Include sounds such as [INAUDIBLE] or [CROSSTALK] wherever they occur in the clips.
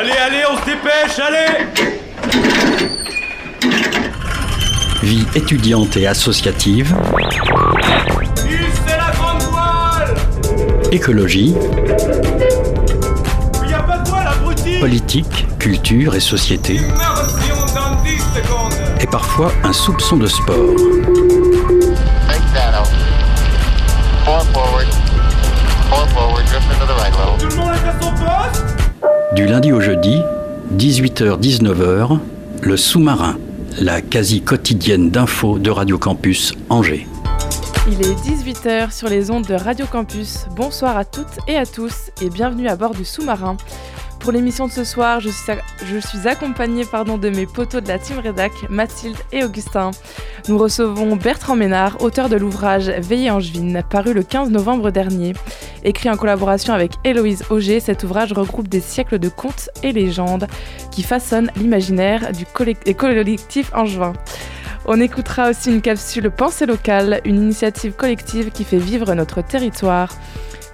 Allez, allez, on se dépêche, allez Vie étudiante et associative. la grande voile Écologie. Y a pas de voile, abruti Politique, culture et société. Merci, on donne 10 secondes Et parfois un soupçon de sport. Du lundi au jeudi, 18h-19h, le sous-marin, la quasi quotidienne d'infos de Radio Campus Angers. Il est 18h sur les ondes de Radio Campus. Bonsoir à toutes et à tous et bienvenue à bord du sous-marin. Pour l'émission de ce soir, je suis, accompagnée pardon, de mes potos de la team Rédac, Mathilde et Augustin. Nous recevons Bertrand Ménard, auteur de l'ouvrage Veillez Angevine, paru le 15 novembre dernier. Écrit en collaboration avec Héloïse Auger, cet ouvrage regroupe des siècles de contes et légendes qui façonnent l'imaginaire du collectif angevin. On écoutera aussi une capsule Pensée locale, une initiative collective qui fait vivre notre territoire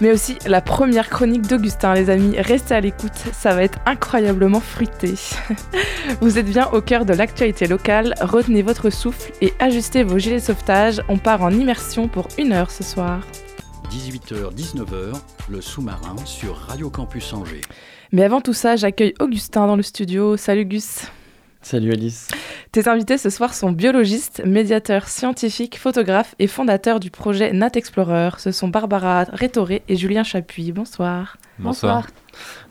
mais aussi la première chronique d'Augustin, les amis. Restez à l'écoute, ça va être incroyablement fruité. [LAUGHS] Vous êtes bien au cœur de l'actualité locale, retenez votre souffle et ajustez vos gilets de sauvetage. On part en immersion pour une heure ce soir. 18h-19h, le sous-marin sur Radio Campus Angers. Mais avant tout ça, j'accueille Augustin dans le studio. Salut Gus. Salut Alice. Tes invités ce soir sont biologistes, médiateurs scientifiques, photographes et fondateurs du projet Nat Explorer. Ce sont Barbara Rétoré et Julien Chapuis. Bonsoir. Bonsoir.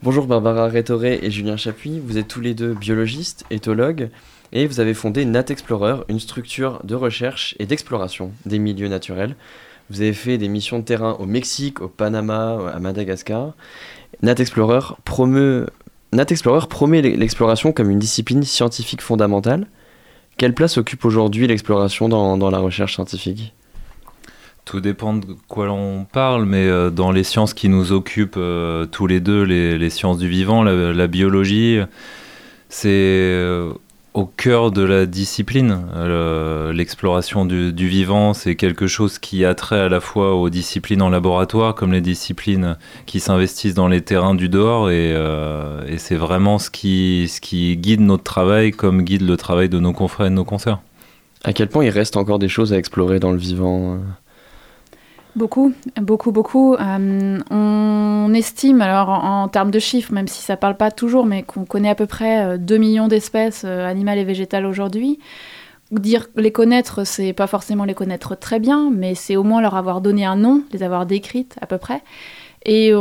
Bonjour Barbara Rétoré et Julien Chapuis. Vous êtes tous les deux biologistes, éthologues et vous avez fondé Nat Explorer, une structure de recherche et d'exploration des milieux naturels. Vous avez fait des missions de terrain au Mexique, au Panama, à Madagascar. Nat Explorer promeut Nat Explorer promet l'exploration comme une discipline scientifique fondamentale. Quelle place occupe aujourd'hui l'exploration dans, la recherche scientifique? Tout dépend de quoi l'on parle, mais euh, dans les sciences qui nous occupent euh, tous les deux, les, sciences du vivant, la, la biologie, c'est euh, au cœur de la discipline. Euh, l'exploration du, vivant, c'est quelque chose qui a trait à la fois aux disciplines en laboratoire, comme les disciplines qui s'investissent dans les terrains du dehors, et, euh, c'est vraiment ce qui, ce qui guide notre travail, comme guide le travail de nos confrères et de nos concerts. À quel point il reste encore des choses à explorer dans le vivant euh? Beaucoup, beaucoup, beaucoup. Euh, on estime, alors en, termes de chiffres, même si ça ne parle pas toujours, mais qu'on connaît à peu près 2 millions d'espèces euh, animales et végétales aujourd'hui. Dire les connaître, c'est pas forcément les connaître très bien, mais c'est au moins leur avoir donné un nom, les avoir décrites à peu près. Et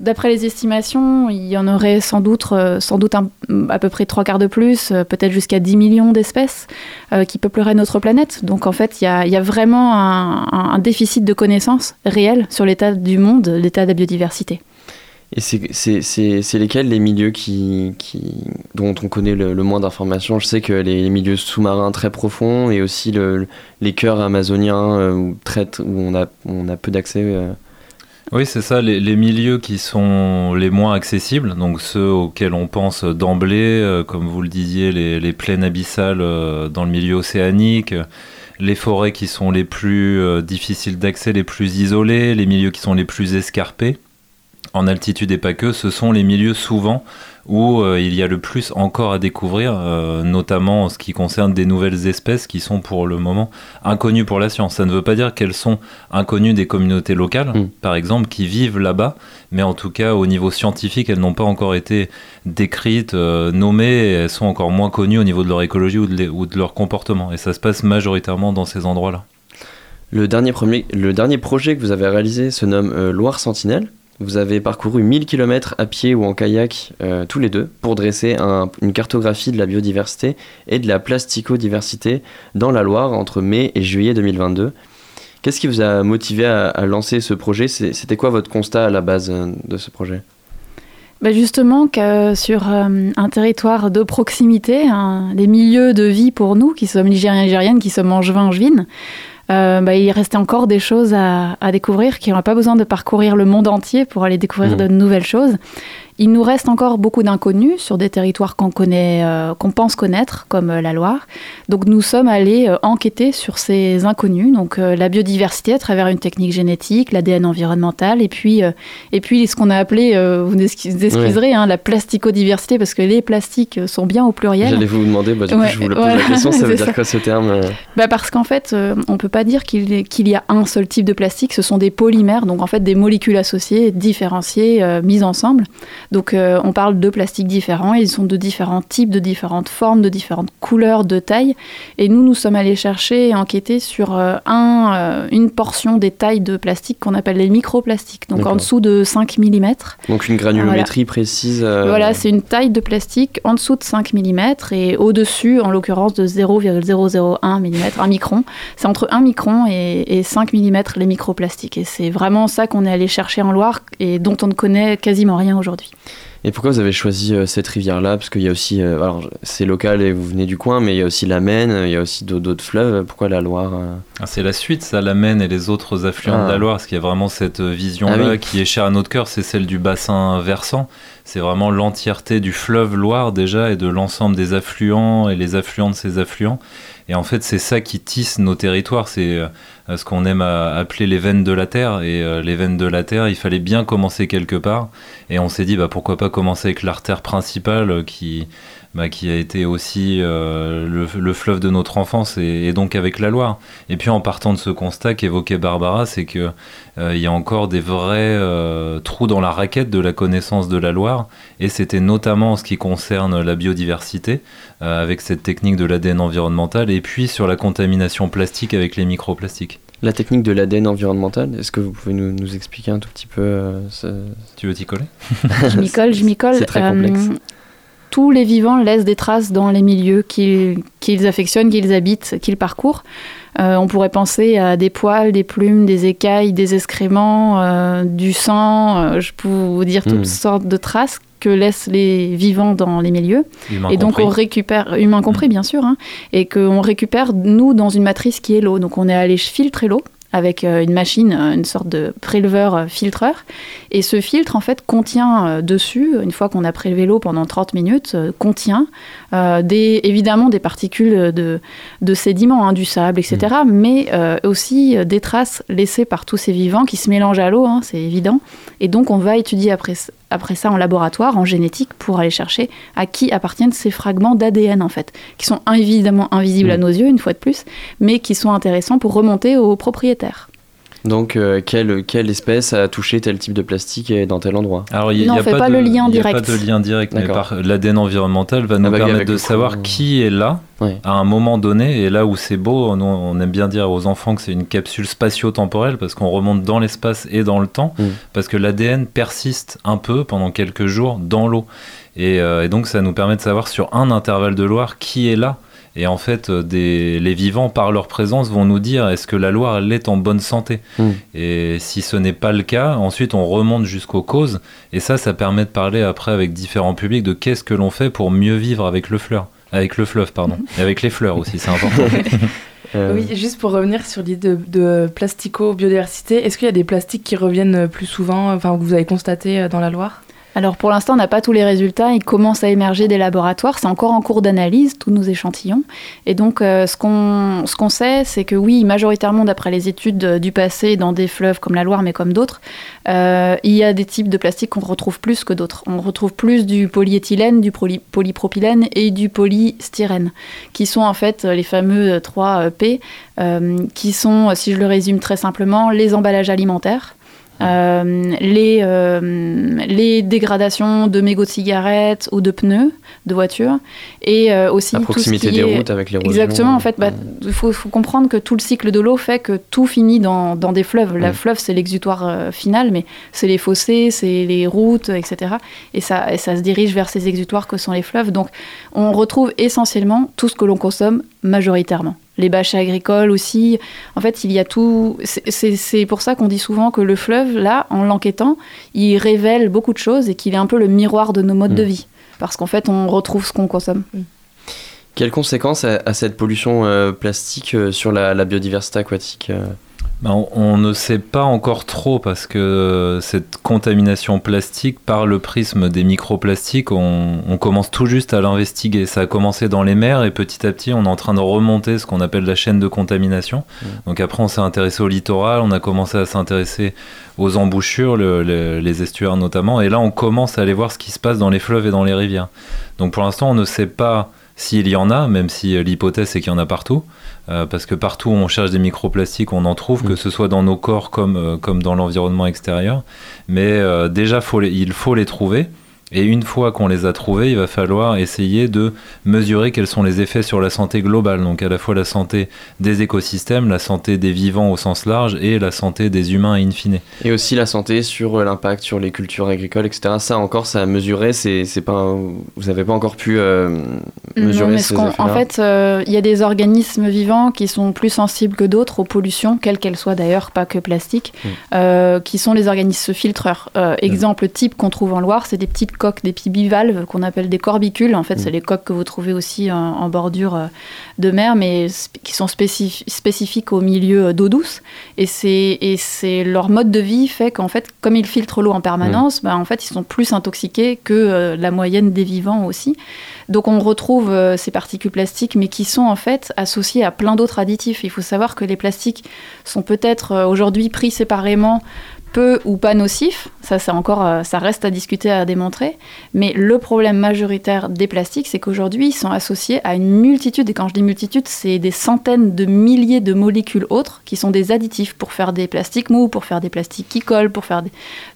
d'après les estimations, il y en aurait sans doute, euh, sans doute à peu près trois quarts de plus, euh, peut-être jusqu'à 10 millions d'espèces euh, qui peupleraient notre planète. Donc en fait, il y a, vraiment un, déficit de connaissances réelles sur l'état du monde, l'état de la biodiversité. Et c'est lesquels les milieux qui, dont on connaît le, moins d'informations? Je sais que les, milieux sous-marins très profonds et aussi le, les cœurs amazoniens où, on, a, peu d'accès. Oui, c'est ça, les, milieux qui sont les moins accessibles, donc ceux auxquels on pense d'emblée, euh, comme vous le disiez, les, les plaines abyssales euh, dans le milieu océanique, les forêts qui sont les plus euh, difficiles d'accès, les plus isolées, les milieux qui sont les plus escarpés, en altitude et pas que, ce sont les milieux souvent où euh, il y a le plus encore à découvrir, euh, notamment en ce qui concerne des nouvelles espèces qui sont pour le moment inconnues pour la science. Ça ne veut pas dire qu'elles sont inconnues des communautés locales, mmh. par exemple, qui vivent là-bas, mais en tout cas au niveau scientifique, elles n'ont pas encore été décrites, euh, nommées, et elles sont encore moins connues au niveau de leur écologie ou de, les, ou de leur comportement. Et ça se passe majoritairement dans ces endroits-là. Le dernier, premier, le dernier projet que vous avez réalisé se nomme Loire Sentinelle. Vous avez parcouru 1000 km à pied ou en kayak, euh, tous les deux, pour dresser un, une cartographie de la biodiversité et de la plasticodiversité dans la Loire entre mai et juillet 2022. Qu'est-ce qui vous a motivé à, lancer ce projet? C'était quoi votre constat à la base de ce projet? Bah justement que sur euh, un territoire de proximité, des milieux de vie pour nous qui sommes Nigériens et Nigériennes, qui sommes angevins, angevines, euh, bah, il restait encore des choses à, à découvrir, qui n'auraient pas besoin de parcourir le monde entier pour aller découvrir mmh. de nouvelles choses. Il nous reste encore beaucoup d'inconnus sur des territoires qu'on connaît, euh, qu'on pense connaître, comme euh, la Loire. Donc nous sommes allés euh, enquêter sur ces inconnus, donc la biodiversité à travers une technique génétique, l'ADN environnemental, et puis, et puis ce qu'on a appelé, vous excuserez, hein, la plasticodiversité, parce que les plastiques sont bien au pluriel. J'allais vous demander, bah, du coup, je vous pose la question, ça [LAUGHS] veut dire quoi ce terme bah Parce qu'en fait, on peut pas dire qu'il qu'il y a un seul type de plastique, ce sont des polymères, donc en fait des molécules associées, différenciées, mises ensemble. Donc euh, on parle de plastiques différents, ils sont de différents types, de différentes formes, de différentes couleurs, de tailles. Et nous, nous sommes allés chercher et enquêter sur euh, un, euh, une portion des tailles de plastique qu'on appelle les microplastiques, donc en dessous de 5 mm. Donc une granulométrie précise. Voilà, c'est une taille de plastique en dessous de 5 mm et au-dessus, en l'occurrence, de 0,001 mm, un micron. C'est entre 1 micron et, et 5 mm les microplastiques. Et c'est vraiment ça qu'on est allé chercher en Loire et dont on ne connaît quasiment rien aujourd'hui. Et pourquoi vous avez choisi euh, cette rivière-là? Parce qu'il y a aussi, euh, alors c'est local et vous venez du coin, mais il y a aussi la Maine, il y a aussi d'autres fleuves. Pourquoi la Loire euh? Ah, C'est la suite, ça, la Maine et les autres affluents de la ah. Loire, parce qu'il y a vraiment cette vision-là ah qui est chère à notre cœur, c'est celle du bassin versant. C'est vraiment l'entièreté du fleuve Loire déjà et de l'ensemble des affluents et les affluents de ces affluents. Et en fait, c'est ça qui tisse nos territoires. C'est ce qu'on aime appeler les veines de la terre. Et euh, les veines de la terre, il fallait bien commencer quelque part. Et on s'est dit, bah, pourquoi pas commencer avec l'artère principale euh, qui, bah, qui a été aussi le, fleuve de notre enfance et, donc avec la Loire. Et puis en partant de ce constat qu'évoquait Barbara, c'est qu'il il y a encore des vrais trous dans la raquette de la connaissance de la Loire. Et c'était notamment en ce qui concerne la biodiversité, avec cette technique de l'ADN environnemental, et puis sur la contamination plastique avec les microplastiques. La technique de l'ADN environnemental, est-ce que vous pouvez nous, expliquer un tout petit peu euh, Tu veux t'y coller? Je m'y colle, je m'y colle. C'est très complexe. Euh, tous les vivants laissent des traces dans les milieux qu'ils affectionnent, qu'ils habitent, qu'ils parcourent. Euh, on pourrait penser à des poils, des plumes, des écailles, des excréments, du sang, je peux vous dire toutes hmm. sortes de traces que laissent les vivants dans les milieux. et donc on récupère, humain compris bien sûr, hein, et qu'on récupère nous dans une matrice qui est l'eau. Donc on est allé filtrer l'eau avec euh, une machine, euh, une sorte de préleveur euh, filtreur. Et ce filtre, en fait, contient dessus, une fois qu'on a prélevé l'eau pendant 30 minutes, contient des, évidemment des particules de, de sédiments, hein, du sable, etc., mmh. mais aussi des traces laissées par tous ces vivants qui se mélangent à l'eau, hein, c'est évident. Et donc, on va étudier après, après ça en laboratoire, en génétique, pour aller chercher à qui appartiennent ces fragments d'ADN, en fait, qui sont évidemment invisibles à mm. nos yeux, une fois de plus, mais qui sont intéressants pour remonter aux propriétaires. Donc, euh, quelle, quelle, espèce a touché tel type de plastique et dans tel endroit Alors, il n'y a, pas, le lien direct. Il a pas de lien direct, mais l'ADN environnemental va nous permettre de savoir qui est là à un moment donné. Et là où c'est beau, on, aime bien dire aux enfants que c'est une capsule spatio-temporelle parce qu'on remonte dans l'espace et dans le temps, mm. parce que l'ADN persiste un peu pendant quelques jours dans l'eau. Et, euh, et donc, ça nous permet de savoir sur un intervalle de Loire qui est là et en fait, euh, les vivants, par leur présence, vont nous dire est-ce que la Loire, elle est en bonne santé hmm. Et si ce n'est pas le cas, ensuite, on remonte jusqu'aux causes. Et ça, ça permet de parler après avec différents publics de qu'est-ce que l'on fait pour mieux vivre avec le fleur. Avec le fleuve, pardon. Et avec les fleurs aussi, c'est important. [LAUGHS] Euh. Oui, juste pour revenir sur l'idée de, de plastico-biodiversité, est-ce qu'il y a des plastiques qui reviennent plus souvent, enfin, que vous avez constaté euh, dans la Loire? Alors pour l'instant, on n'a pas tous les résultats. Ils commencent à émerger des laboratoires. C'est encore en cours d'analyse, tous nos échantillons. Et donc, euh, ce qu'on ce sait, c'est que oui, majoritairement, d'après les études du passé, dans des fleuves comme la Loire, mais comme d'autres, euh, il y a des types de plastique qu'on retrouve plus que d'autres. On retrouve plus du polyéthylène, du polypropylène et du polystyrène, qui sont en fait les fameux 3 P, euh, qui sont, si je le résume très simplement, les emballages alimentaires euh, les, euh, les dégradations de mégots de cigarettes ou de pneus de voitures et euh, aussi la proximité tout ce qui des routes avec les exactement en fait bah, il faut, comprendre que tout le cycle de l'eau fait que tout finit dans, dans des fleuves. La fleuve c'est l'exutoire final mais c'est les fossés c'est les routes etc et ça, et ça se dirige vers ces exutoires que sont les fleuves. Donc on retrouve essentiellement tout ce que l'on consomme majoritairement les bâches agricoles aussi. En fait, il y a tout. C'est pour ça qu'on dit souvent que le fleuve, là, en l'enquêtant, il révèle beaucoup de choses et qu'il est un peu le miroir de nos modes mm. de vie. Parce qu'en fait, on retrouve ce qu'on consomme. Mm. Quelles conséquences a, cette pollution euh, plastique euh, sur la, biodiversité aquatique euh on, on ne sait pas encore trop parce que cette contamination plastique, par le prisme des microplastiques, on, on commence tout juste à l'investiguer. Ça a commencé dans les mers et petit à petit, on est en train de remonter ce qu'on appelle la chaîne de contamination. Donc après, on s'est intéressé au littoral, on a commencé à s'intéresser aux embouchures, le- le- les estuaires notamment, et là, on commence à aller voir ce qui se passe dans les fleuves et dans les rivières. Donc pour l'instant, on ne sait pas s'il y en a, même si euh, l'hypothèse c'est qu'il y en a partout. Euh, parce que partout où on cherche des microplastiques, on en trouve, Mm. que ce soit dans nos corps comme, euh, comme dans l'environnement extérieur. Mais euh, déjà, faut les- il faut les trouver. Et une fois qu'on les a trouvés, il va falloir essayer de mesurer quels sont les effets sur la santé globale. Donc à la fois la santé des écosystèmes, la santé des vivants au sens large et la santé des humains in fine. Et aussi la santé sur euh, l'impact sur les cultures agricoles, etc. Ça encore, ça à mesurer, c'est c'est pas, un- vous n'avez pas encore pu euh, mesurer Non, mais ces ce qu'on- effets-là. en fait, euh, il y a des organismes vivants qui sont plus sensibles que d'autres aux pollutions, quelles qu'elles soient d'ailleurs, pas que plastique, Mm. euh, qui sont les organismes filtreurs. Euh, exemple type qu'on trouve en Loire, c'est des petites coques, des petits bivalves qu'on appelle des corbicules. En fait, Mm. c'est les coques que vous trouvez aussi en, en bordure euh, de mer, mais qui sont spécif- spécifiques au milieu euh, d'eau douce. Et c'est leur mode de vie fait qu'en fait, comme ils filtrent l'eau en permanence, bah, en fait, ils sont plus intoxiqués que euh, la moyenne des vivants aussi. Donc on retrouve euh, ces particules plastiques, mais qui sont en fait associées à plein d'autres additifs. Il faut savoir que les plastiques sont peut-être euh, aujourd'hui pris séparément peu ou pas nocifs, ça, c'est encore, euh, ça reste à discuter, à démontrer. Mais le problème majoritaire des plastiques, c'est qu'aujourd'hui, ils sont associés à une multitude, et quand je dis multitude, c'est des centaines de milliers de molécules autres qui sont des additifs pour faire des plastiques mous, pour faire des plastiques qui collent, pour faire des...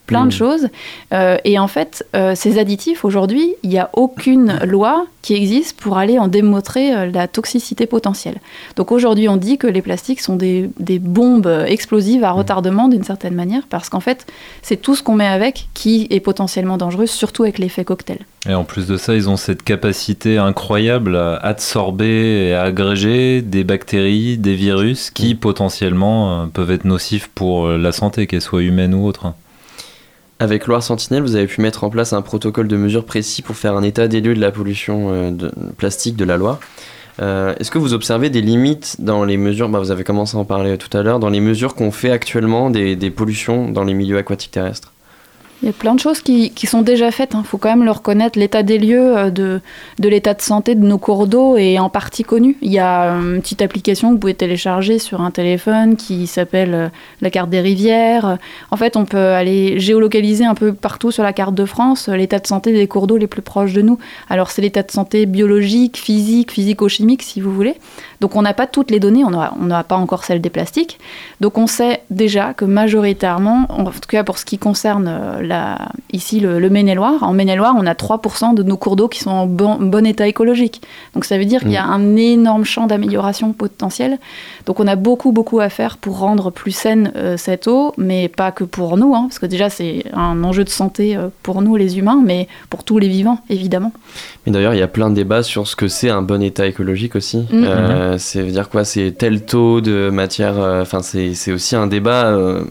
plein de choses. Euh, et en fait, euh, ces additifs, aujourd'hui, il n'y a aucune [COUGHS] loi qui existe pour aller en démontrer euh, la toxicité potentielle. Donc aujourd'hui, on dit que les plastiques sont des, des bombes explosives à retardement d'une certaine manière, parce qu'en fait, c'est tout ce qu'on met avec qui est potentiellement dangereux, surtout avec l'effet cocktail. Et en plus de ça, ils ont cette capacité incroyable à absorber et à agréger des bactéries, des virus qui potentiellement euh, peuvent être nocifs pour la santé, qu'elle soit humaine ou autre. Avec Loire Sentinelle, vous avez pu mettre en place un protocole de mesure précis pour faire un état des lieux de la pollution euh, plastique de la Loire. Euh, Est-ce que vous observez des limites dans les mesures, bah, vous avez commencé à en parler tout à l'heure, dans les mesures qu'on fait actuellement des pollutions dans les milieux aquatiques terrestres? Il y a plein de choses qui, sont déjà faites. Il faut quand même le reconnaître. L'état des lieux euh, de, l'état de santé de nos cours d'eau est en partie connu. Il y a euh, une petite application que vous pouvez télécharger sur un téléphone qui s'appelle euh, la carte des rivières. En fait, on peut aller géolocaliser un peu partout sur la carte de France l'état de santé des cours d'eau les plus proches de nous. Alors, c'est l'état de santé biologique, physique, physico-chimique, si vous voulez. Donc, on n'a pas toutes les données. On n'a pas encore celles des plastiques. Donc, on sait déjà que majoritairement, en tout cas pour ce qui concerne la, ici le, le Maine-et-Loire, en Maine-et-Loire, on a 3% de nos cours d'eau qui sont en bon, bon état écologique. Donc ça veut dire qu'il y a un énorme champ d'amélioration potentiel. Donc on a beaucoup, beaucoup à faire pour rendre plus saine euh, cette eau, mais pas que pour nous, hein, parce que déjà c'est un enjeu de santé euh, pour nous les humains, mais pour tous les vivants, évidemment. Mais d'ailleurs, il y a plein de débats sur ce que c'est un bon état écologique aussi. Mhm. Euh, c'est veut dire quoi? C'est tel taux de matière. Enfin, c'est c'est aussi un débat euh,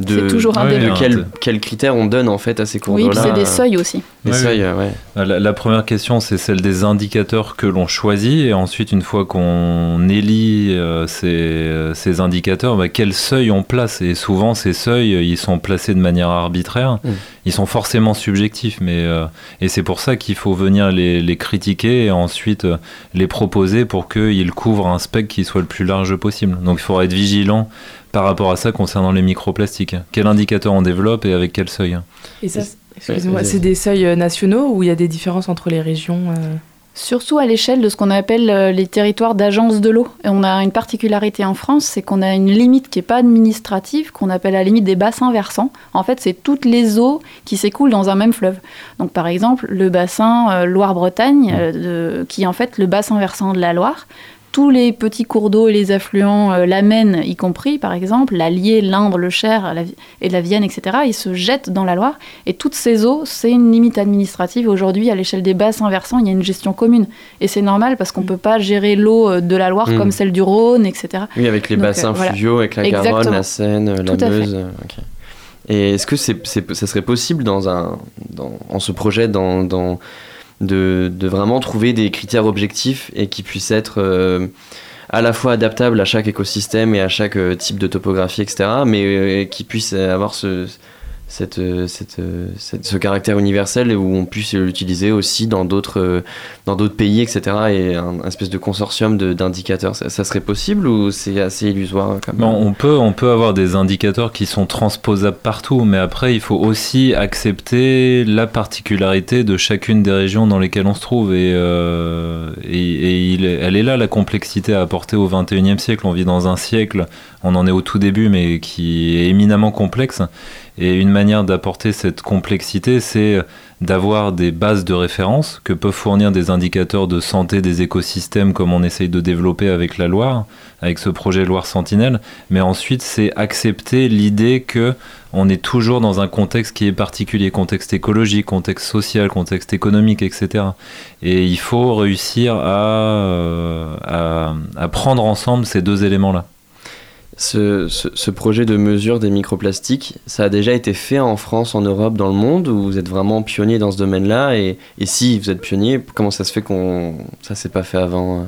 de, C'est toujours un Ouais, de débat. quel, quels critères on donne en fait à ces cours Oui, c'est des seuils aussi. Des Ouais, seuils, ouais. La, la première question, c'est celle des indicateurs que l'on choisit. Et ensuite, une fois qu'on élit euh, ces, euh, ces indicateurs, bah, quel seuil on place? Et souvent, ces seuils, euh, ils sont placés de manière arbitraire. Mm. Ils sont forcément subjectifs. Mais, euh, et c'est pour ça qu'il faut venir les, les critiquer et ensuite euh, les proposer pour qu'ils couvrent un spectre qui soit le plus large possible. Donc, il faudra être vigilant par rapport à ça concernant les microplastiques. Quel indicateur on développe et avec quel seuil Et ça, excusez-moi, c'est des seuils euh, nationaux ou il y a des différences entre les régions euh Surtout à l'échelle de ce qu'on appelle euh, les territoires d'agence de l'eau. Et on a une particularité en France, c'est qu'on a une limite qui n'est pas administrative, qu'on appelle la limite des bassins versants. En fait, c'est toutes les eaux qui s'écoulent dans un même fleuve. Donc par exemple, le bassin euh, Loire-Bretagne, euh, qui est en fait le bassin versant de la Loire, tous les petits cours d'eau et les affluents, euh, la Maine y compris par exemple, l'Allier, l'Indre, le Cher la- et la Vienne, etc., ils se jettent dans la Loire. Et toutes ces eaux, c'est une limite administrative. Aujourd'hui, à l'échelle des bassins versants, il y a une gestion commune. Et c'est normal parce qu'on ne peut pas gérer l'eau euh, de la Loire Mm. comme celle du Rhône, etc. Oui, avec les Donc, bassins euh, voilà. fluviaux, avec la Garonne, Exactement. la Seine, euh, la. Meuse. Et est-ce que c'est, c'est- ça serait possible dans un, dans, en ce projet dans, dans, de, vraiment trouver des critères objectifs et qui puissent être euh, à la fois adaptable à chaque écosystème et à chaque euh, type de topographie, etc., mais euh, qui puisse avoir ce, euh, euh, cette- ce caractère universel et où on puisse l'utiliser aussi dans d'autres euh, dans d'autres pays, etc., et un, espèce de consortium de- d'indicateurs. Ça, serait possible ou c'est assez illusoire comme? Bon, on, peut, on peut avoir des indicateurs qui sont transposables partout, mais après, il faut aussi accepter la particularité de chacune des régions dans lesquelles on se trouve. Et, et, elle est là, la complexité à apporter au 21e siècle. On vit dans un siècle, on en est au tout début, mais qui est éminemment complexe. Et une manière d'apporter cette complexité, c'est d'avoir des bases de référence que peuvent fournir des indicateurs de santé des écosystèmes comme on essaye de développer avec la Loire, avec ce projet Loire Sentinelle. Mais ensuite, c'est accepter l'idée que on est toujours dans un contexte qui est particulier, contexte écologique, contexte social, contexte économique, etc. Et il faut réussir à, euh, à, à prendre ensemble ces deux éléments-là. Ce, ce- projet de mesure des microplastiques, ça a déjà été fait en France, en Europe, dans le monde, ou vous êtes vraiment pionnier dans ce domaine-là? Et, et si vous êtes pionnier, comment ça se fait qu'on ça s'est pas fait avant euh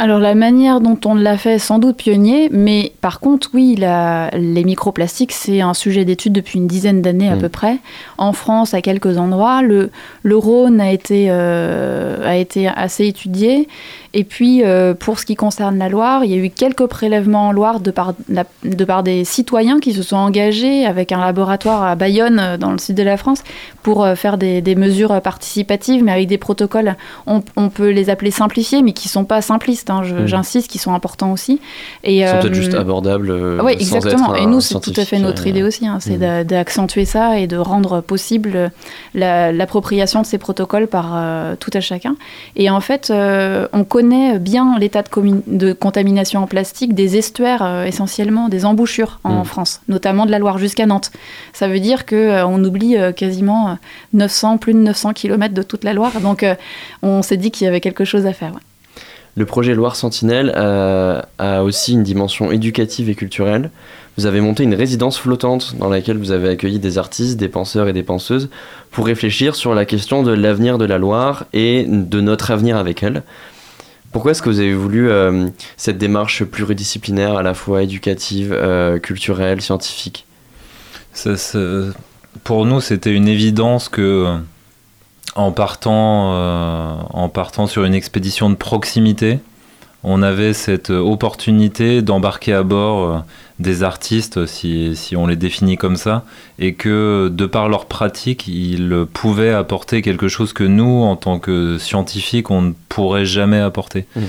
Alors la manière dont on l'a fait est sans doute pionnier, mais par contre oui, la- les microplastiques c'est un sujet d'étude depuis une dizaine d'années à Mm. peu près. En France, à quelques endroits, le, le Rhône a été, euh, a été assez étudié. Et puis euh, pour ce qui concerne la Loire, il y a eu quelques prélèvements en Loire de par, la- de par des citoyens qui se sont engagés avec un laboratoire à Bayonne, dans le sud de la France, pour euh, faire des, des mesures participatives, mais avec des protocoles, on, on peut les appeler simplifiés, mais qui sont pas simplistes, hein, Mm. j'insiste, qui sont importants aussi. Et, Ils sont euh, peut-être juste abordables. euh, oui, sans exactement. être Et nous, c'est tout à fait notre euh, idée aussi, hein, c'est mm. d'a- d'accentuer ça et de rendre possible la- l'appropriation de ces protocoles par euh, tout à chacun. Et en fait, euh, on connaît bien l'état de, contamination en plastique des estuaires euh, essentiellement, des embouchures en Mm. France, notamment de la Loire jusqu'à Nantes. Ça veut dire que euh, on oublie euh, quasiment euh, 900, plus de 900 km de toute la Loire. Donc, euh, on s'est dit qu'il y avait quelque chose à faire. ouais. Le projet Loire Sentinelle euh, a aussi une dimension éducative et culturelle. Vous avez monté une résidence flottante dans laquelle vous avez accueilli des artistes, des penseurs et des penseuses pour réfléchir sur la question de l'avenir de la Loire et de notre avenir avec elle. Pourquoi est-ce que vous avez voulu euh, cette démarche pluridisciplinaire, à la fois éducative, euh, culturelle, scientifique? Ça, ça- pour nous, c'était une évidence que, euh, en partant, euh, en partant sur une expédition de proximité, on avait cette opportunité d'embarquer à bord euh, des artistes, si, si on les définit comme ça, et que de par leur pratique, ils pouvaient apporter quelque chose que nous, en tant que scientifiques, on ne pourrait jamais apporter. Mmh.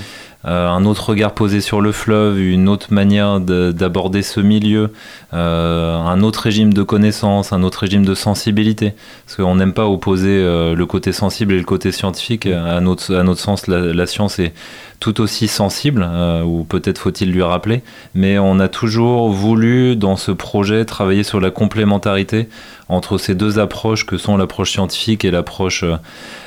Euh, un autre regard posé sur le fleuve, une autre manière de- d'aborder ce milieu, euh, un autre régime de connaissance, un autre régime de sensibilité. Parce qu'on n'aime pas opposer euh, le côté sensible et le côté scientifique. À notre, sens, la, science est tout aussi sensible, ou peut-être faut-il lui rappeler. Mais on a toujours voulu, dans ce projet, travailler sur la complémentarité entre ces deux approches que sont l'approche scientifique et l'approche euh,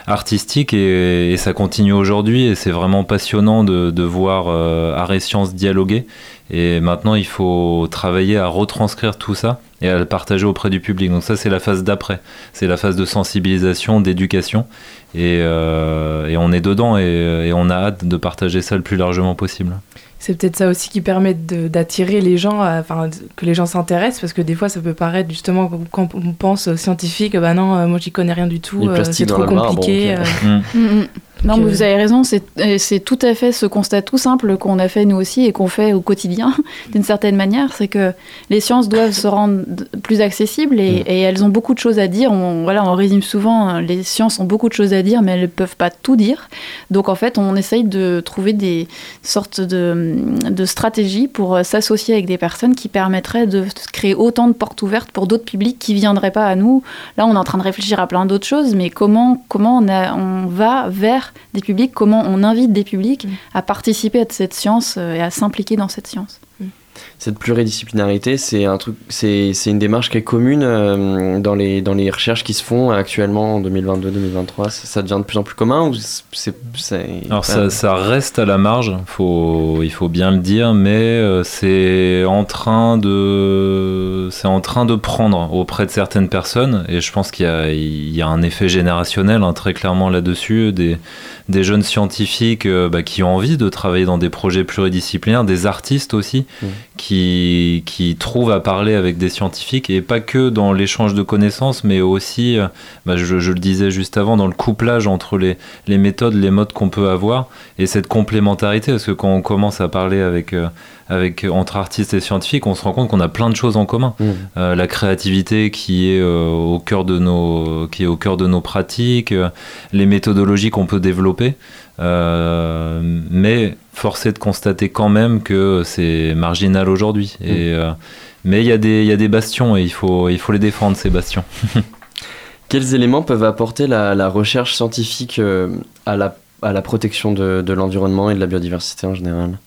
artistique. Et, ça continue aujourd'hui. Et c'est vraiment passionnant de, voir euh, et sciences dialoguer. Et maintenant, il faut travailler à retranscrire tout ça et à le partager auprès du public. Donc ça, c'est la phase d'après. C'est la phase de sensibilisation, d'éducation. Et, euh, on est dedans et, et on a hâte de partager ça le plus largement possible. C'est peut-être ça aussi qui permet d'attirer les gens, enfin d- que les gens s'intéressent, parce que des fois ça peut paraître justement quand on pense aux scientifiques, bah non, euh, moi j'y connais rien du tout, euh, c'est trop compliqué. bon, euh. Mm. Mm, mm. Non, mais euh, vous avez raison, c'est tout à fait ce constat tout simple qu'on a fait nous aussi et qu'on fait au quotidien [LAUGHS] d'une certaine manière, c'est que les sciences doivent se rendre plus accessibles et, et elles ont beaucoup de choses à dire. On, voilà, on résume souvent, euh, les sciences ont beaucoup de choses à dire, mais elles ne peuvent pas tout dire. Donc en fait, on essaye de trouver des sortes de, de stratégies pour euh, s'associer avec des personnes qui permettraient de créer autant de portes ouvertes pour d'autres publics qui viendraient pas à nous. Là, on est en train de réfléchir à plein d'autres choses, mais comment, comment on, a- on va vers des publics, comment on invite des publics Mm. à participer à cette science euh, et à s'impliquer dans cette science. Cette pluridisciplinarité, c'est un truc, c'est, c'est une démarche qui est commune euh, dans les dans les recherches qui se font actuellement en 2022-2023. Ça, ça devient de plus en plus commun ou c'est, Alors ça, ça reste à la marge, faut, il faut bien le dire, mais euh, c'est en train de c'est en train de prendre auprès de certaines personnes et je pense qu'il y a, il y a un effet générationnel hein, très clairement là-dessus des des jeunes scientifiques euh, bah, qui ont envie de travailler dans des projets pluridisciplinaires, des artistes aussi, Mm. qui, qui trouvent à parler avec des scientifiques, et pas que dans l'échange de connaissances, mais aussi, euh, bah, je, je le disais juste avant, dans le couplage entre les, les méthodes, les modes qu'on peut avoir, et cette complémentarité, parce que quand on commence à parler avec... euh, avec, entre artistes et scientifiques, on se rend compte qu'on a plein de choses en commun. Mm. Euh, la créativité qui est, euh, au cœur de nos, qui est au cœur de nos pratiques, les méthodologies qu'on peut développer. Euh, mais force est de constater quand même que c'est marginal aujourd'hui. Et, euh, mais il y, a des- il y a des bastions et il faut, il faut les défendre, ces bastions. [LAUGHS] Quels éléments peuvent apporter la, la recherche scientifique euh, à, la, à la protection de, de l'environnement et de la biodiversité en général?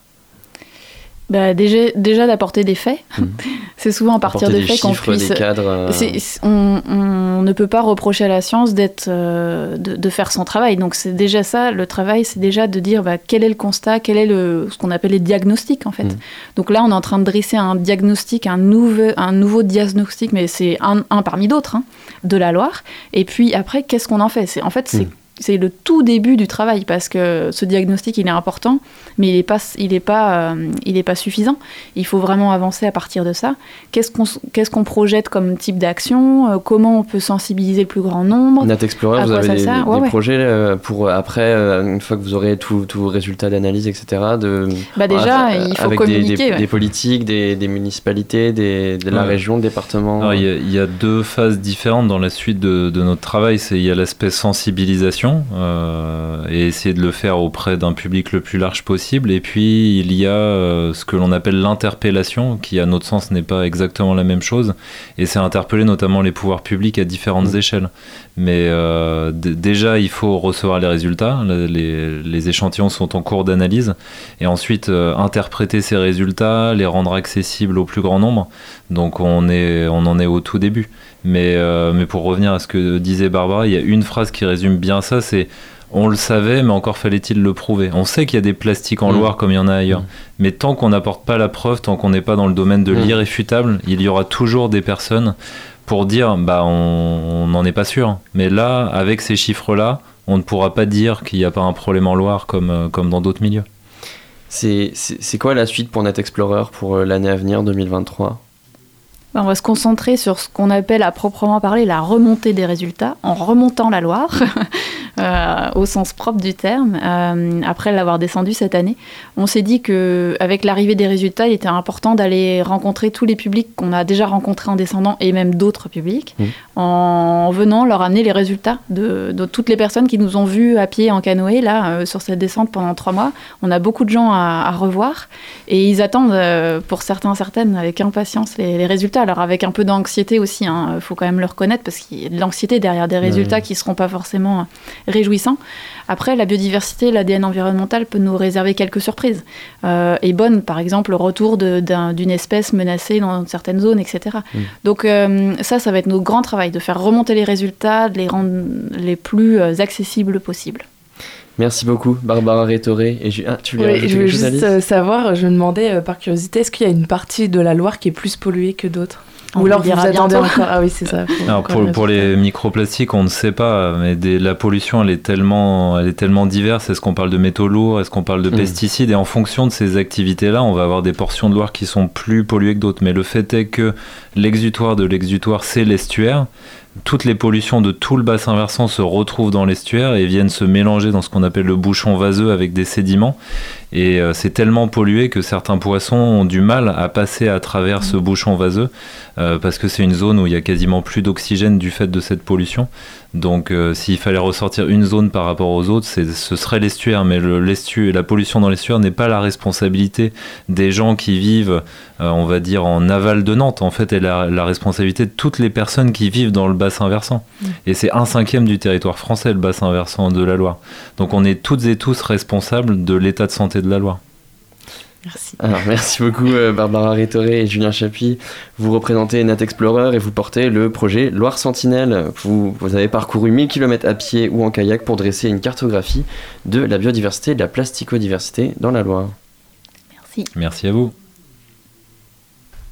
Bah, déjà, déjà d'apporter des faits. Mhm. [LAUGHS] C'est souvent à partir Apporter des des faits qu'on puisse. des cadres. euh, on, on ne peut pas reprocher à la science d'être, euh, de, de faire son travail. Donc c'est déjà ça, le travail, c'est déjà de dire bah, quel est le constat, quel est le, ce qu'on appelle les diagnostics en fait. Mm. Donc là, on est en train de dresser un diagnostic, un nouveau, un nouveau diagnostic, mais c'est un, un parmi d'autres hein, de la Loire. Et puis après, qu'est-ce qu'on en fait? C'est en fait c'est Mm. c'est le tout début du travail parce que ce diagnostic il est important, mais il n'est pas, il est pas, euh, il est pas suffisant. Il faut vraiment avancer à partir de ça. Qu'est-ce qu'on qu'est-ce qu'on projette comme type d'action euh, Comment on peut sensibiliser le plus grand nombre Nat Explorer, À vous avez des, des Ouais, ouais. projets euh, pour après, euh, une fois que vous aurez tous tous vos résultats d'analyse, etc., de, Bah déjà, euh, il faut avec des- communiquer. des, ouais. des politiques, des, des municipalités, des, de la Ouais. région, le département. Il, y a, il y a deux phases différentes dans la suite de, de notre travail. C'est il y a l'aspect sensibilisation euh, et essayer de le faire auprès d'un public le plus large possible. Et puis il y a euh, ce que l'on appelle l'interpellation, qui à notre sens n'est pas exactement la même chose. Et c'est interpeller notamment les pouvoirs publics à différentes Mm. échelles. Mais euh, déjà, il faut recevoir les résultats. Le- Les, les échantillons sont en cours d'analyse. Et ensuite, euh, interpréter ces résultats, les rendre accessibles au plus grand nombre. Donc on, est, on en est au tout début. Mais, mais pour revenir à ce que disait Barbara, il y a une phrase qui résume bien ça, c'est on le savait, mais encore fallait-il le prouver. On sait qu'il y a des plastiques en Mm. Loire comme il y en a ailleurs. Mm. Mais tant qu'on n'apporte pas la preuve, tant qu'on n'est pas dans le domaine de Mm. l'irréfutable, il y aura toujours des personnes pour dire bah on n'en est pas sûr. Mais là, avec ces chiffres-là, on ne pourra pas dire qu'il n'y a pas un problème en Loire comme, euh, comme dans d'autres milieux. C'est quoi la suite pour Net Explorer pour euh, l'année à venir, 2023 Bah, On va se concentrer sur ce qu'on appelle à proprement parler la remontée des résultats, en remontant la Loire, [LAUGHS] euh, au sens propre du terme, euh, après l'avoir descendu cette année. On s'est dit que avec l'arrivée des résultats, il était important d'aller rencontrer tous les publics qu'on a déjà rencontrés en descendant, et même d'autres publics, Mmh. en venant leur amener les résultats de, de toutes les personnes qui nous ont vus à pied en canoë, là, euh, sur cette descente pendant trois mois. On a beaucoup de gens à, à revoir, et ils attendent, pour certains, certaines, avec impatience les, les résultats. Alors avec un peu d'anxiété aussi, il faut quand même le reconnaître, parce qu'il y a de l'anxiété derrière des résultats qui ne seront pas forcément euh, réjouissants. Après, la biodiversité, l'ADN environnemental peut nous réserver quelques surprises. Euh, et bonne, par exemple, le retour d'une espèce menacée dans certaines zones, etc. Mm. Donc euh, ça, ça va être notre grand travail, de faire remonter les résultats, de les rendre les plus euh, accessibles possibles. Merci beaucoup, Barbara Rétoré. Et ah, tu voulais Oui, je voulais chose, juste Alice euh, savoir, je me demandais euh, par curiosité, est-ce qu'il y a une partie de la Loire qui est plus polluée que d'autres Ou alors vous attendez encore Ah oui, c'est ça. [LAUGHS] Alors pour, les microplastiques, on ne sait pas, mais des- la pollution, elle est tellement, elle est tellement diverse. Est-ce qu'on parle de métaux lourds? Est-ce qu'on parle de Mm. pesticides? Et en fonction de ces activités-là, on va avoir des portions de Loire qui sont plus polluées que d'autres. Mais le fait est que l'exutoire de l'exutoire, c'est l'estuaire. Toutes les pollutions de tout le bassin versant se retrouvent dans l'estuaire et viennent se mélanger dans ce qu'on appelle le bouchon vaseux avec des sédiments. Et euh, c'est tellement pollué que certains poissons ont du mal à passer à travers ce bouchon vaseux euh, parce que c'est une zone où il y a quasiment plus d'oxygène du fait de cette pollution. Donc euh, s'il fallait ressortir une zone par rapport aux autres, ce serait l'estuaire. Mais le, la pollution dans l'estuaire n'est pas la responsabilité des gens qui vivent, on va dire, en aval de Nantes. En fait, elle a la responsabilité de toutes les personnes qui vivent dans le bassin versant. Et c'est un cinquième du territoire français, le bassin versant de la Loire. Donc on est toutes et tous responsables de l'état de santé de la Loire. Merci. Alors, merci beaucoup euh, Barbara Rétoré et Julien Chapuis. Vous représentez Nat Explorer et vous portez le projet Loire Sentinelle. Vous, vous avez parcouru 1000 km à pied ou en kayak pour dresser une cartographie de la biodiversité et de la plasticodiversité dans la Loire. Merci. Merci à vous.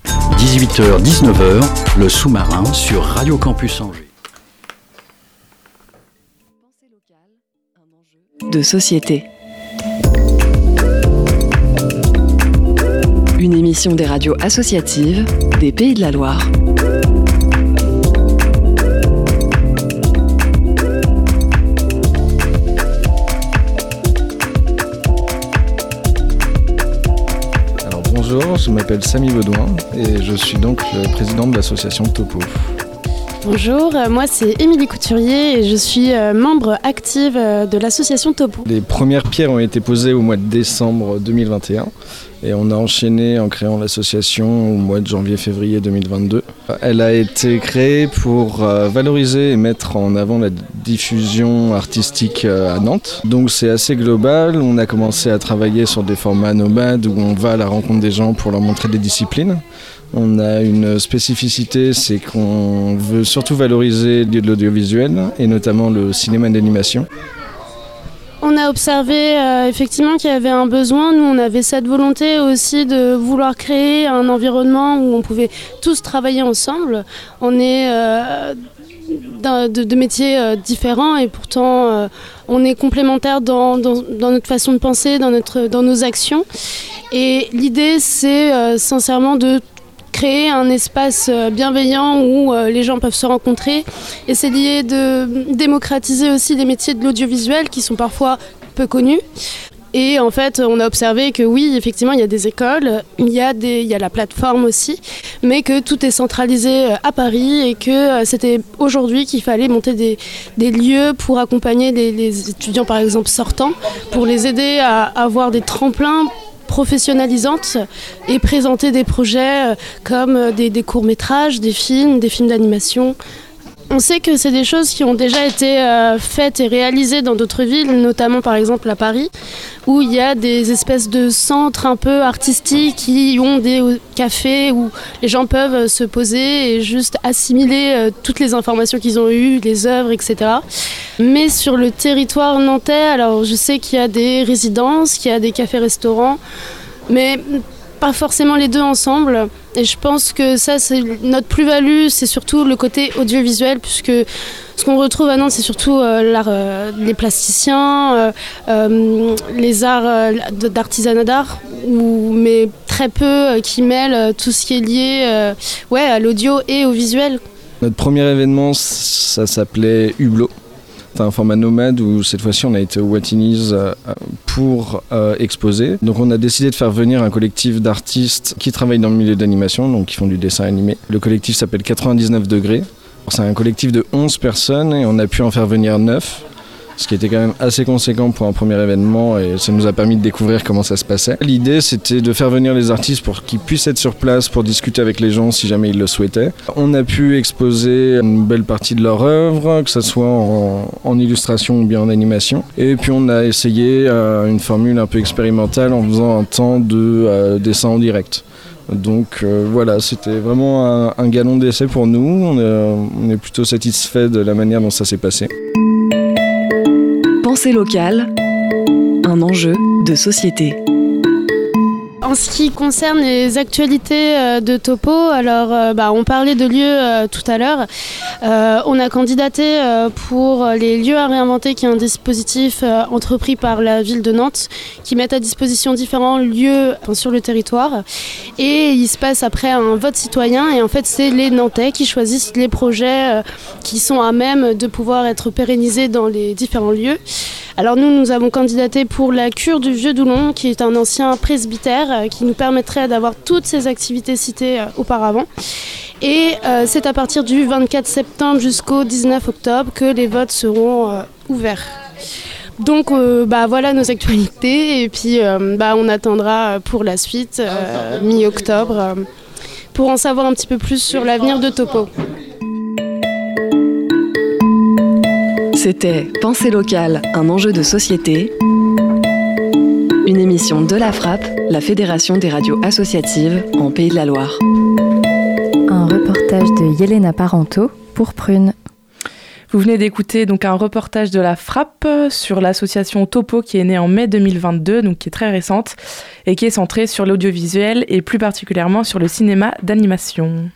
18h-19h, le sous-marin sur Radio Campus Angers. de société. Une émission des radios associatives des Pays de la Loire. Alors bonjour, je m'appelle Samy Baudouin et je suis donc le président de l'association Topo. Bonjour, euh, moi c'est Émilie Couturier et je suis euh, membre active euh, de l'association Topo. Les premières pierres ont été posées au mois de décembre 2021 et on a enchaîné en créant l'association au mois de janvier-février 2022. Elle a été créée pour valoriser et mettre en avant la diffusion artistique à Nantes. Donc c'est assez global, on a commencé à travailler sur des formats nomades où on va à la rencontre des gens pour leur montrer des disciplines. On a une spécificité, c'est qu'on veut surtout valoriser l'audiovisuel et notamment le cinéma d'animation. On a observé euh, effectivement qu'il y avait un besoin. Nous, on avait cette volonté aussi de vouloir créer un environnement où on pouvait tous travailler ensemble. On est euh, de, métiers euh, différents et pourtant on est complémentaires dans, dans- notre façon de penser, dans, notre, dans nos actions. Et l'idée, c'est sincèrement de créer un espace euh, bienveillant où euh, les gens peuvent se rencontrer, essayer de démocratiser aussi les métiers de l'audiovisuel qui sont parfois peu connus. Et en fait, on a observé que oui, effectivement, il y a des écoles, il y a, des, la plateforme aussi, mais que tout est centralisé euh, à Paris et que c'était aujourd'hui qu'il fallait monter des, lieux pour accompagner les étudiants, par exemple, sortants, pour les aider à avoir des tremplins professionnalisantes et présenter des projets euh, comme euh, des, des courts-métrages, des films, des films d'animation. On sait que c'est des choses qui ont déjà été euh, faites et réalisées dans d'autres villes, notamment par exemple à Paris, où il y a des espèces de centres un peu artistiques qui ont des cafés où les gens peuvent euh, se poser et juste assimiler euh, toutes les informations qu'ils ont eues, les œuvres, etc. Mais sur le territoire nantais, alors je sais qu'il y a des résidences, qu'il y a des cafés-restaurants, mais pas forcément les deux ensemble. Et je pense que ça, c'est notre plus-value, c'est surtout le côté audiovisuel, puisque ce qu'on retrouve à Nantes, c'est surtout euh, euh, les plasticiens, euh, euh, les arts d'artisanat d'art, mais très peu qui mêlent tout ce qui est lié ouais, à l'audio et au visuel. Notre premier événement, ça s'appelait Hublot. C'est un format nomade où cette fois-ci on a été au Watinis euh, pour euh, exposer. Donc on a décidé de faire venir un collectif d'artistes qui travaillent dans le milieu d'animation, donc qui font du dessin animé. Le collectif s'appelle 99 degrés. C'est un collectif de 11 personnes et on a pu en faire venir 9 ce qui était quand même assez conséquent pour un premier événement et ça nous a permis de découvrir comment ça se passait. L'idée c'était de faire venir les artistes pour qu'ils puissent être sur place pour discuter avec les gens si jamais ils le souhaitaient. On a pu exposer une belle partie de leur œuvre, que ce soit en, illustration ou bien en animation. Et puis on a essayé euh, une formule un peu expérimentale en faisant un temps de euh, dessin en direct. Donc euh, voilà, c'était vraiment un, galon d'essai pour nous. On on est plutôt satisfait de la manière dont ça s'est passé. Pensée locale, un enjeu de société. En ce qui concerne les actualités euh, de Topo, alors euh, bah, on parlait de lieux euh, tout à l'heure. On a candidaté pour les lieux à réinventer, qui est un dispositif entrepris par la ville de Nantes, qui met à disposition différents lieux sur le territoire. Et il se passe après un vote citoyen, et en fait c'est les Nantais qui choisissent les projets qui sont à même de pouvoir être pérennisés dans les différents lieux. Alors nous, nous avons candidaté pour la cure du Vieux Doulon, qui est un ancien presbytère euh, qui nous permettrait d'avoir toutes ces activités citées euh, auparavant. Et euh, c'est à partir du 24 septembre jusqu'au 19 octobre que les votes seront ouverts. Donc bah, voilà nos actualités et puis bah, on attendra pour la suite mi-octobre pour en savoir un petit peu plus sur l'avenir de Topo. C'était Pensée locale, un enjeu de société. Une émission de la Frappe, la Fédération des radios associatives en Pays de la Loire. Un reportage de Yelena Parento pour Prune. Vous venez d'écouter donc un reportage de la Frappe sur l'association Topo qui est née en mai 2022, donc qui est très récente et qui est centrée sur l'audiovisuel et plus particulièrement sur le cinéma d'animation.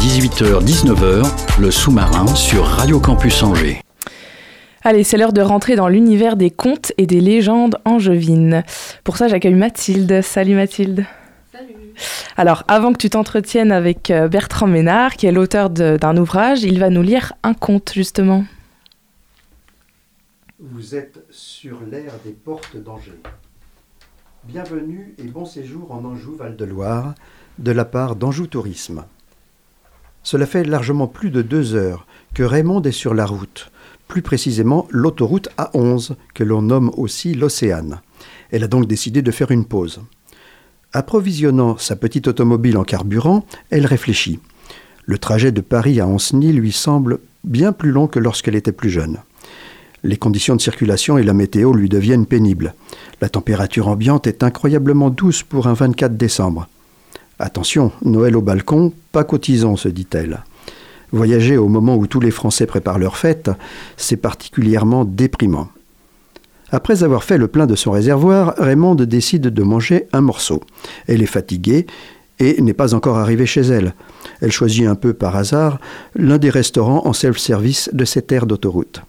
18h-19h, le sous-marin sur Radio Campus Angers. Allez, c'est l'heure de rentrer dans l'univers des contes et des légendes angevines. Pour ça, j'accueille Mathilde. Salut Mathilde. Salut. Alors, avant que tu t'entretiennes avec euh, Bertrand Ménard, qui est l'auteur d'un ouvrage, il va nous lire un conte, justement. Vous êtes sur l'air des portes d'Angers. Bienvenue et bon séjour en Anjou Val-de-Loire de la part d'Anjou Tourisme. Cela fait largement plus de deux heures que Raymond est sur la route plus précisément l'autoroute A11, que l'on nomme aussi l'Océane. Elle a donc décidé de faire une pause. Approvisionnant sa petite automobile en carburant, elle réfléchit. Le trajet de Paris à Ancenis lui semble bien plus long que lorsqu'elle était plus jeune. Les conditions de circulation et la météo lui deviennent pénibles. La température ambiante est incroyablement douce pour un 24 décembre. Attention, Noël au balcon, pas cotisant, se dit-elle. Voyager au moment où tous les Français préparent leur fête, c'est particulièrement déprimant. Après avoir fait le plein de son réservoir, Raymond décide de manger un morceau. Elle est fatiguée et n'est pas encore arrivée chez elle. Elle choisit un peu par hasard l'un des restaurants en self-service de cette aire d'autoroute.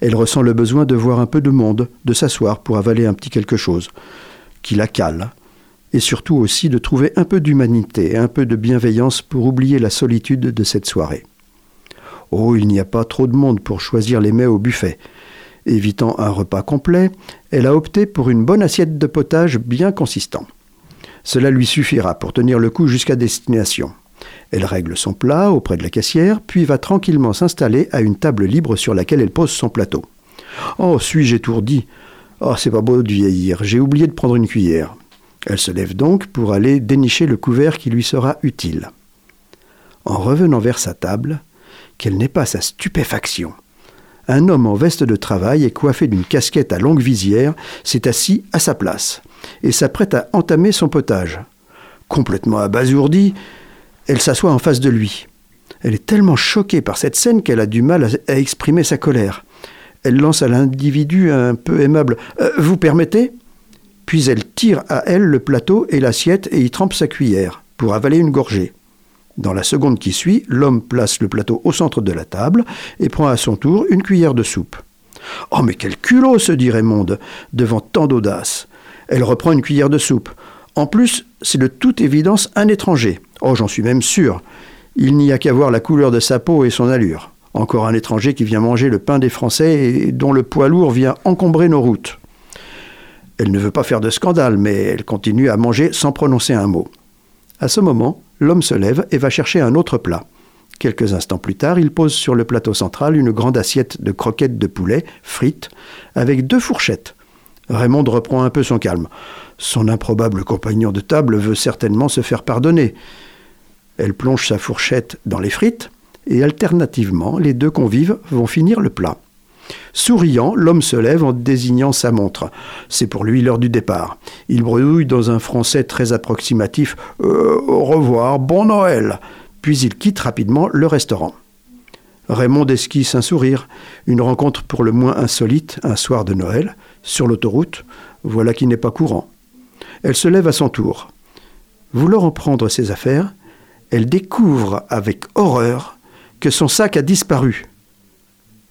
Elle ressent le besoin de voir un peu de monde, de s'asseoir pour avaler un petit quelque chose, qui la cale, et surtout aussi de trouver un peu d'humanité, un peu de bienveillance pour oublier la solitude de cette soirée. Oh, il n'y a pas trop de monde pour choisir les mets au buffet. Évitant un repas complet, elle a opté pour une bonne assiette de potage bien consistant. Cela lui suffira pour tenir le coup jusqu'à destination. Elle règle son plat auprès de la caissière, puis va tranquillement s'installer à une table libre sur laquelle elle pose son plateau. Oh, suis-je étourdie Oh, c'est pas beau de vieillir, j'ai oublié de prendre une cuillère. Elle se lève donc pour aller dénicher le couvert qui lui sera utile. En revenant vers sa table, quelle n'est pas sa stupéfaction. Un homme en veste de travail et coiffé d'une casquette à longue visière s'est assis à sa place et s'apprête à entamer son potage. Complètement abasourdie, elle s'assoit en face de lui. Elle est tellement choquée par cette scène qu'elle a du mal à, exprimer sa colère. Elle lance à l'individu un peu aimable euh, Vous permettez? Puis elle tire à elle le plateau et l'assiette et y trempe sa cuillère pour avaler une gorgée. Dans la seconde qui suit, l'homme place le plateau au centre de la table et prend à son tour une cuillère de soupe. Oh, mais quel culot se dit Raymond, devant tant d'audace. Elle reprend une cuillère de soupe. En plus, c'est de toute évidence un étranger. Oh, j'en suis même sûr. Il n'y a qu'à voir la couleur de sa peau et son allure. Encore un étranger qui vient manger le pain des Français et dont le poids lourd vient encombrer nos routes. Elle ne veut pas faire de scandale, mais elle continue à manger sans prononcer un mot. À ce moment, l'homme se lève et va chercher un autre plat. Quelques instants plus tard, il pose sur le plateau central une grande assiette de croquettes de poulet, frites, avec deux fourchettes. Raymond reprend un peu son calme. Son improbable compagnon de table veut certainement se faire pardonner. Elle plonge sa fourchette dans les frites, et alternativement, les deux convives vont finir le plat. Souriant, l'homme se lève en désignant sa montre. C'est pour lui l'heure du départ. Il bredouille dans un français très approximatif euh, Au revoir, bon Noël Puis il quitte rapidement le restaurant. Raymond esquisse un sourire. Une rencontre pour le moins insolite, un soir de Noël, sur l'autoroute. Voilà qui n'est pas courant. Elle se lève à son tour. Voulant reprendre ses affaires, elle découvre avec horreur que son sac a disparu.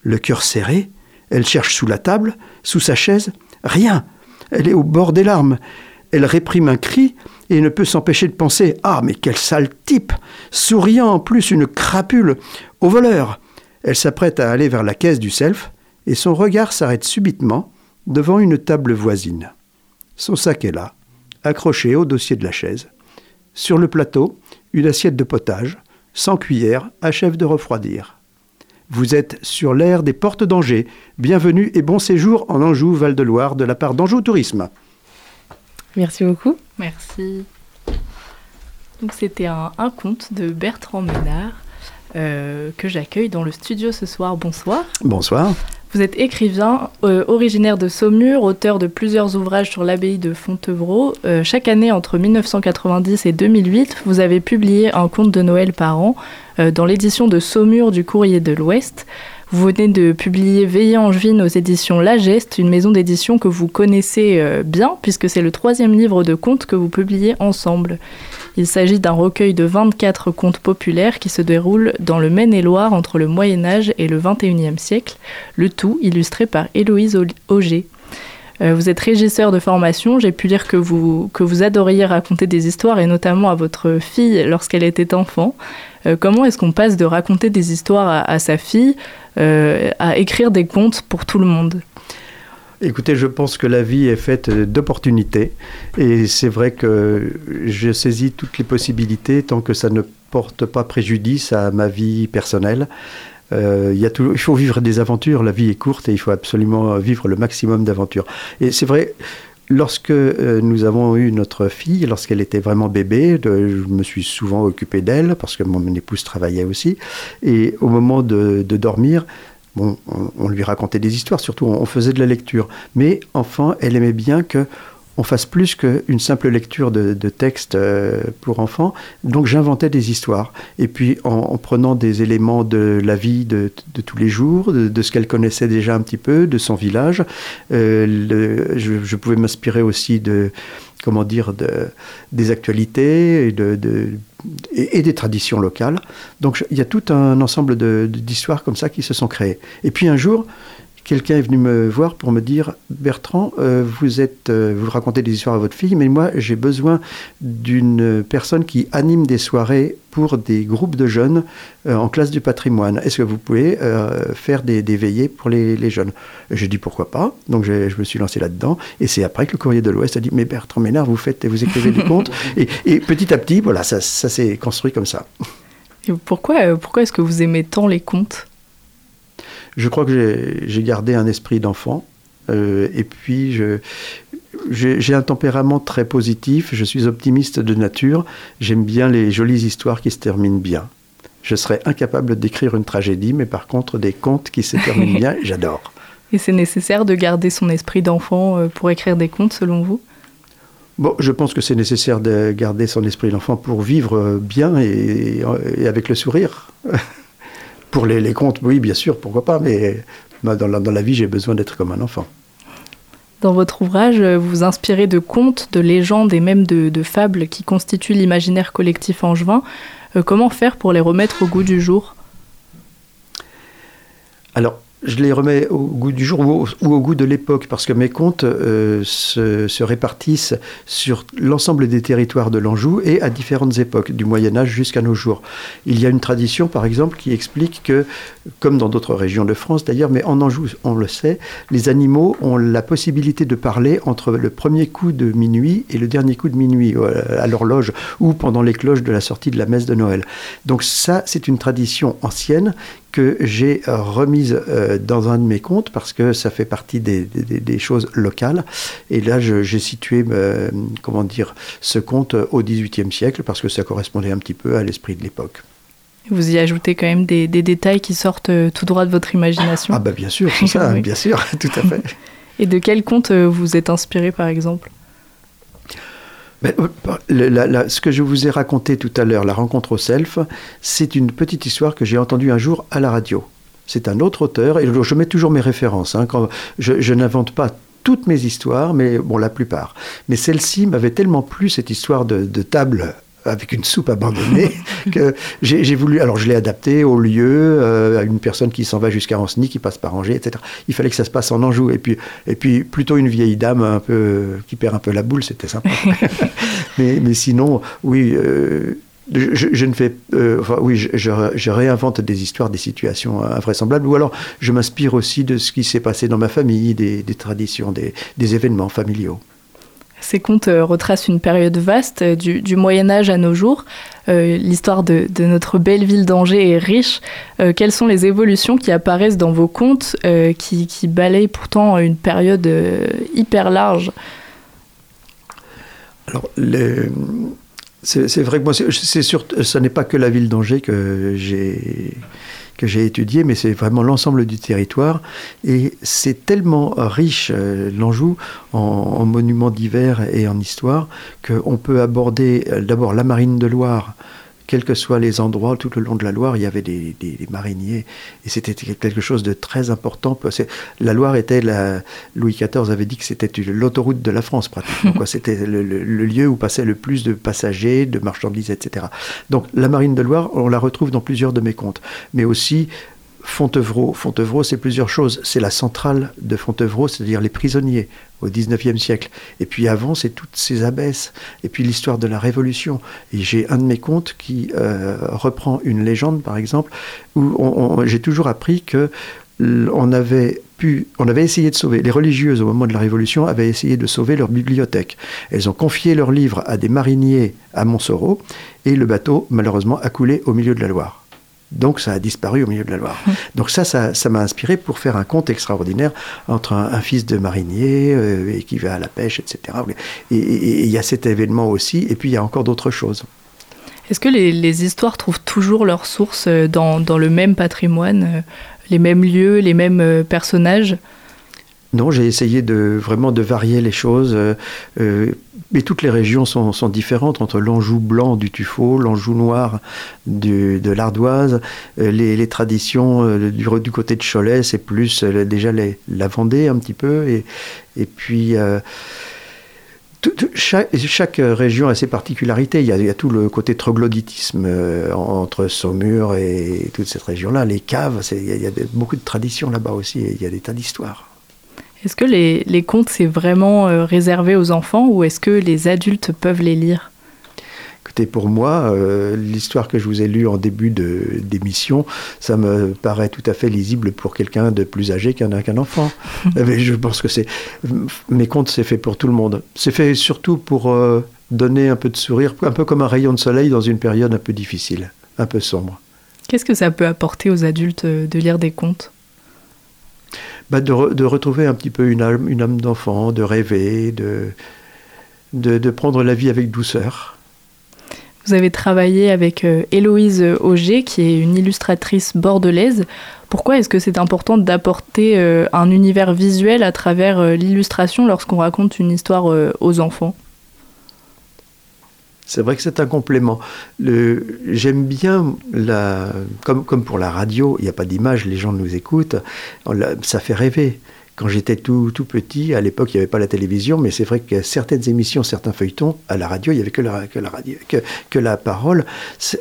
Le cœur serré, elle cherche sous la table, sous sa chaise. Rien. Elle est au bord des larmes. Elle réprime un cri et ne peut s'empêcher de penser Ah, mais quel sale type Souriant en plus, une crapule Au voleur Elle s'apprête à aller vers la caisse du self et son regard s'arrête subitement devant une table voisine. Son sac est là, accroché au dossier de la chaise. Sur le plateau, une assiette de potage, sans cuillère, achève de refroidir. Vous êtes sur l'air des portes d'Angers. Bienvenue et bon séjour en Anjou, Val-de-Loire, de la part d'Anjou Tourisme. Merci beaucoup. Merci. Donc c'était un, conte de Bertrand Ménard euh, que j'accueille dans le studio ce soir. Bonsoir. Bonsoir. Vous êtes écrivain, euh, originaire de Saumur, auteur de plusieurs ouvrages sur l'abbaye de Fontevraud. Euh, chaque année, entre 1990 et 2008, vous avez publié un conte de Noël par an euh, dans l'édition de Saumur du Courrier de l'Ouest. Vous venez de publier Veillée Angevine aux éditions La Geste, une maison d'édition que vous connaissez euh, bien, puisque c'est le troisième livre de contes que vous publiez ensemble. Il s'agit d'un recueil de 24 contes populaires qui se déroulent dans le Maine-et-Loire entre le Moyen Âge et le XXIe siècle, le tout illustré par Héloïse Auger. Euh, vous êtes régisseur de formation, j'ai pu lire que vous, que vous adoriez raconter des histoires, et notamment à votre fille lorsqu'elle était enfant. Euh, comment est-ce qu'on passe de raconter des histoires à, sa fille à écrire des contes pour tout le monde Écoutez, je pense que la vie est faite d'opportunités et c'est vrai que je saisis toutes les possibilités tant que ça ne porte pas préjudice à ma vie personnelle. Euh, il faut vivre des aventures, la vie est courte et il faut absolument vivre le maximum d'aventures. Et c'est vrai, lorsque euh, nous avons eu notre fille, lorsqu'elle était vraiment bébé, je me suis souvent occupé d'elle parce que mon épouse travaillait aussi. Et au moment de, dormir, on, lui racontait des histoires, surtout on, faisait de la lecture. Mais enfin, elle aimait bien que on fasse plus qu'une simple lecture de, de texte euh, pour enfants. Donc j'inventais des histoires. Et puis en, en, prenant des éléments de la vie de, tous les jours, de, ce qu'elle connaissait déjà un petit peu, de son village, euh, je, pouvais m'inspirer aussi de comment dire, de, des actualités et, des traditions locales. Donc il y a tout un ensemble d'histoires comme ça qui se sont créées. Et puis un jour, quelqu'un est venu me voir pour me dire Bertrand, euh, vous êtes, euh, vous racontez des histoires à votre fille, mais moi j'ai besoin d'une personne qui anime des soirées pour des groupes de jeunes euh, en classe du patrimoine. Est-ce que vous pouvez faire des, des, veillées pour les, les jeunes? J'ai dit pourquoi pas. Donc je me suis lancé là-dedans. Et c'est après que le Courrier de l'Ouest a dit mais Bertrand Ménard, vous faites, vous écrivez des contes. [LAUGHS] Et, et, petit à petit, voilà, ça, ça s'est construit comme ça. Et pourquoi, pourquoi est-ce que vous aimez tant les contes? Je crois que j'ai gardé un esprit d'enfant. Euh, et puis, j'ai un tempérament très positif. Je suis optimiste de nature. J'aime bien les jolies histoires qui se terminent bien. Je serais incapable d'écrire une tragédie, mais par contre, des contes qui se terminent bien, [LAUGHS] j'adore. Et c'est nécessaire de garder son esprit d'enfant euh, pour écrire des contes, selon vous? Bon, je pense que c'est nécessaire de garder son esprit d'enfant pour vivre bien et, et avec le sourire. [LAUGHS] Pour les, les, contes, oui, bien sûr, pourquoi pas, mais dans la, dans la vie, j'ai besoin d'être comme un enfant. Dans votre ouvrage, vous vous inspirez de contes, de légendes et même de, de fables qui constituent l'imaginaire collectif angevin. Euh, comment faire pour les remettre au goût du jour? Alors, je les remets au goût du jour ou au, goût de l'époque, parce que mes contes euh, se, se, répartissent sur l'ensemble des territoires de l'Anjou et à différentes époques, du Moyen Âge jusqu'à nos jours. Il y a une tradition, par exemple, qui explique que, comme dans d'autres régions de France d'ailleurs, mais en Anjou, on le sait, les animaux ont la possibilité de parler entre le premier coup de minuit et le dernier coup de minuit à l'horloge ou pendant les cloches de la sortie de la messe de Noël. Donc ça, c'est une tradition ancienne que j'ai remise euh, dans un de mes contes parce que ça fait partie des, des, des choses locales. Et là, j'ai situé, euh, comment dire, ce conte au XVIIIe siècle parce que ça correspondait un petit peu à l'esprit de l'époque. Vous y ajoutez quand même des, des, détails qui sortent euh, tout droit de votre imagination. Ah bah bien sûr, c'est ça, [LAUGHS] oui. bien sûr, [LAUGHS] tout à fait. Et de quel conte vous êtes inspiré par exemple? La, la, ce que je vous ai raconté tout à l'heure, la rencontre au self, c'est une petite histoire que j'ai entendue un jour à la radio. C'est un autre auteur, et je mets toujours mes références. Hein, je, n'invente pas toutes mes histoires, mais bon, la plupart. Mais celle-ci m'avait tellement plu, cette histoire de table avec une soupe abandonnée [LAUGHS] que j'ai voulu alors je l'ai adapté au lieu euh, à une personne qui s'en va jusqu'à Anceny qui passe par Angers etc il fallait que ça se passe en Anjou et puis et puis plutôt une vieille dame un peu qui perd un peu la boule c'était sympa. [LAUGHS] Mais, mais sinon oui euh, je, je, ne fais euh, enfin oui je, je, je réinvente des histoires des situations invraisemblables ou alors je m'inspire aussi de ce qui s'est passé dans ma famille des, des traditions des, des événements familiaux ces contes euh, retracent une période vaste euh, du, Moyen Âge à nos jours. Euh, L'histoire de, notre belle ville d'Angers est riche. Quelles sont les évolutions qui apparaissent dans vos contes qui, balayent pourtant une période hyper large? Alors, c'est vrai que moi, c'est ce n'est pas que la ville d'Angers que j'ai que j'ai étudié, mais c'est vraiment l'ensemble du territoire. Et c'est tellement riche, euh, l'Anjou, en, en monuments divers et en histoire, qu'on peut aborder euh, d'abord la marine de Loire, quels que soient les endroits, tout le long de la Loire, il y avait des, des- des mariniers. Et c'était quelque chose de très important. La Loire était, la, Louis XIV avait dit que c'était l'autoroute de la France, pratiquement. [LAUGHS] C'était le, le- le lieu où passaient le plus de passagers, de marchandises, etc. Donc la marine de Loire, on la retrouve dans plusieurs de mes contes. Mais aussi Fontevraud. Fontevraud, c'est plusieurs choses. C'est la centrale de Fontevraud, c'est-à-dire les prisonniers au XIXe siècle. Et puis avant, c'est toutes ces abbesses. Et puis l'histoire de la Révolution. Et j'ai un de mes contes qui euh, reprend une légende, par exemple, où j'ai toujours appris que on avait pu, on avait essayé de sauver, les religieuses au moment de la Révolution avaient essayé de sauver leur bibliothèque. Elles ont confié leurs livres à des mariniers à Montsoreau et le bateau, malheureusement, a coulé au milieu de la Loire. Donc ça a disparu au milieu de la Loire. Donc ça, ça ça m'a inspiré pour faire un conte extraordinaire entre un, un fils de marinier euh, et qui va à la pêche, etc. Et- il y a cet événement aussi, et puis il y a encore d'autres choses. Est-ce que les, les histoires trouvent toujours leur source euh, dans, dans le même patrimoine, euh, les mêmes lieux, les mêmes personnages? Non, j'ai essayé de vraiment de varier les choses. euh, euh, mais toutes les régions sont, sont différentes entre l'Anjou blanc du tuffeau, l'Anjou noir de l'ardoise. Euh, les, les traditions euh, du, du côté de Cholet, c'est plus euh, déjà les- la Vendée un petit peu. Et, et puis. euh, chaque, région a ses particularités. Il y a, tout le côté troglodytisme euh, entre Saumur et toute cette région-là. Les caves, il y a, il y a beaucoup de traditions là-bas aussi. et il y a des tas d'histoires. Est-ce que les, les contes, c'est vraiment euh, réservé aux enfants ou est-ce que les adultes peuvent les lire? Écoutez, pour moi, euh, l'histoire que je vous ai lue en début de- d'émission, ça me paraît tout à fait lisible pour quelqu'un de plus âgé qu'un qu'un enfant. [LAUGHS] Mais je pense que c'est mes contes, c'est fait pour tout le monde. C'est fait surtout pour euh, donner un peu de sourire, un peu comme un rayon de soleil dans une période un peu difficile, un peu sombre. Qu'est-ce que ça peut apporter aux adultes de lire des contes? Bah, de, re- de retrouver un petit peu une âme, une âme d'enfant, de rêver, de, de, prendre la vie avec douceur. Vous avez travaillé avec euh, Héloïse Auger, qui est une illustratrice bordelaise. Pourquoi est-ce que c'est important d'apporter euh, un univers visuel à travers euh, l'illustration lorsqu'on raconte une histoire aux enfants? C'est vrai que c'est un complément. J'aime bien, la, comme, comme pour la radio, il n'y a pas d'image, les gens nous écoutent, ça fait rêver. Quand j'étais tout, tout petit, à l'époque, il n'y avait pas la télévision, mais c'est vrai que certaines émissions, certains feuilletons, à la radio, il n'y avait que la, que la, radio, que, que la parole.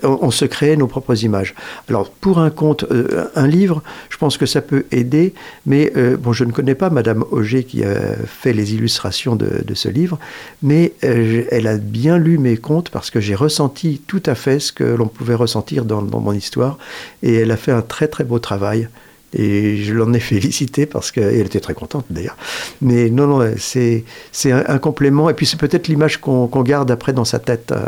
On se créait nos propres images. Alors, pour un conte, euh, un livre, je pense que ça peut aider, mais euh, bon, je ne connais pas Madame Auger qui a fait les illustrations de, de ce livre, mais euh, elle a bien lu mes contes parce que j'ai ressenti tout à fait ce que l'on pouvait ressentir dans, dans mon histoire, et elle a fait un très très beau travail. Et je l'en ai félicité parce qu'elle était très contente d'ailleurs. Mais non, non, c'est un, un complément. Et puis c'est peut-être l'image qu'on garde après dans sa tête euh,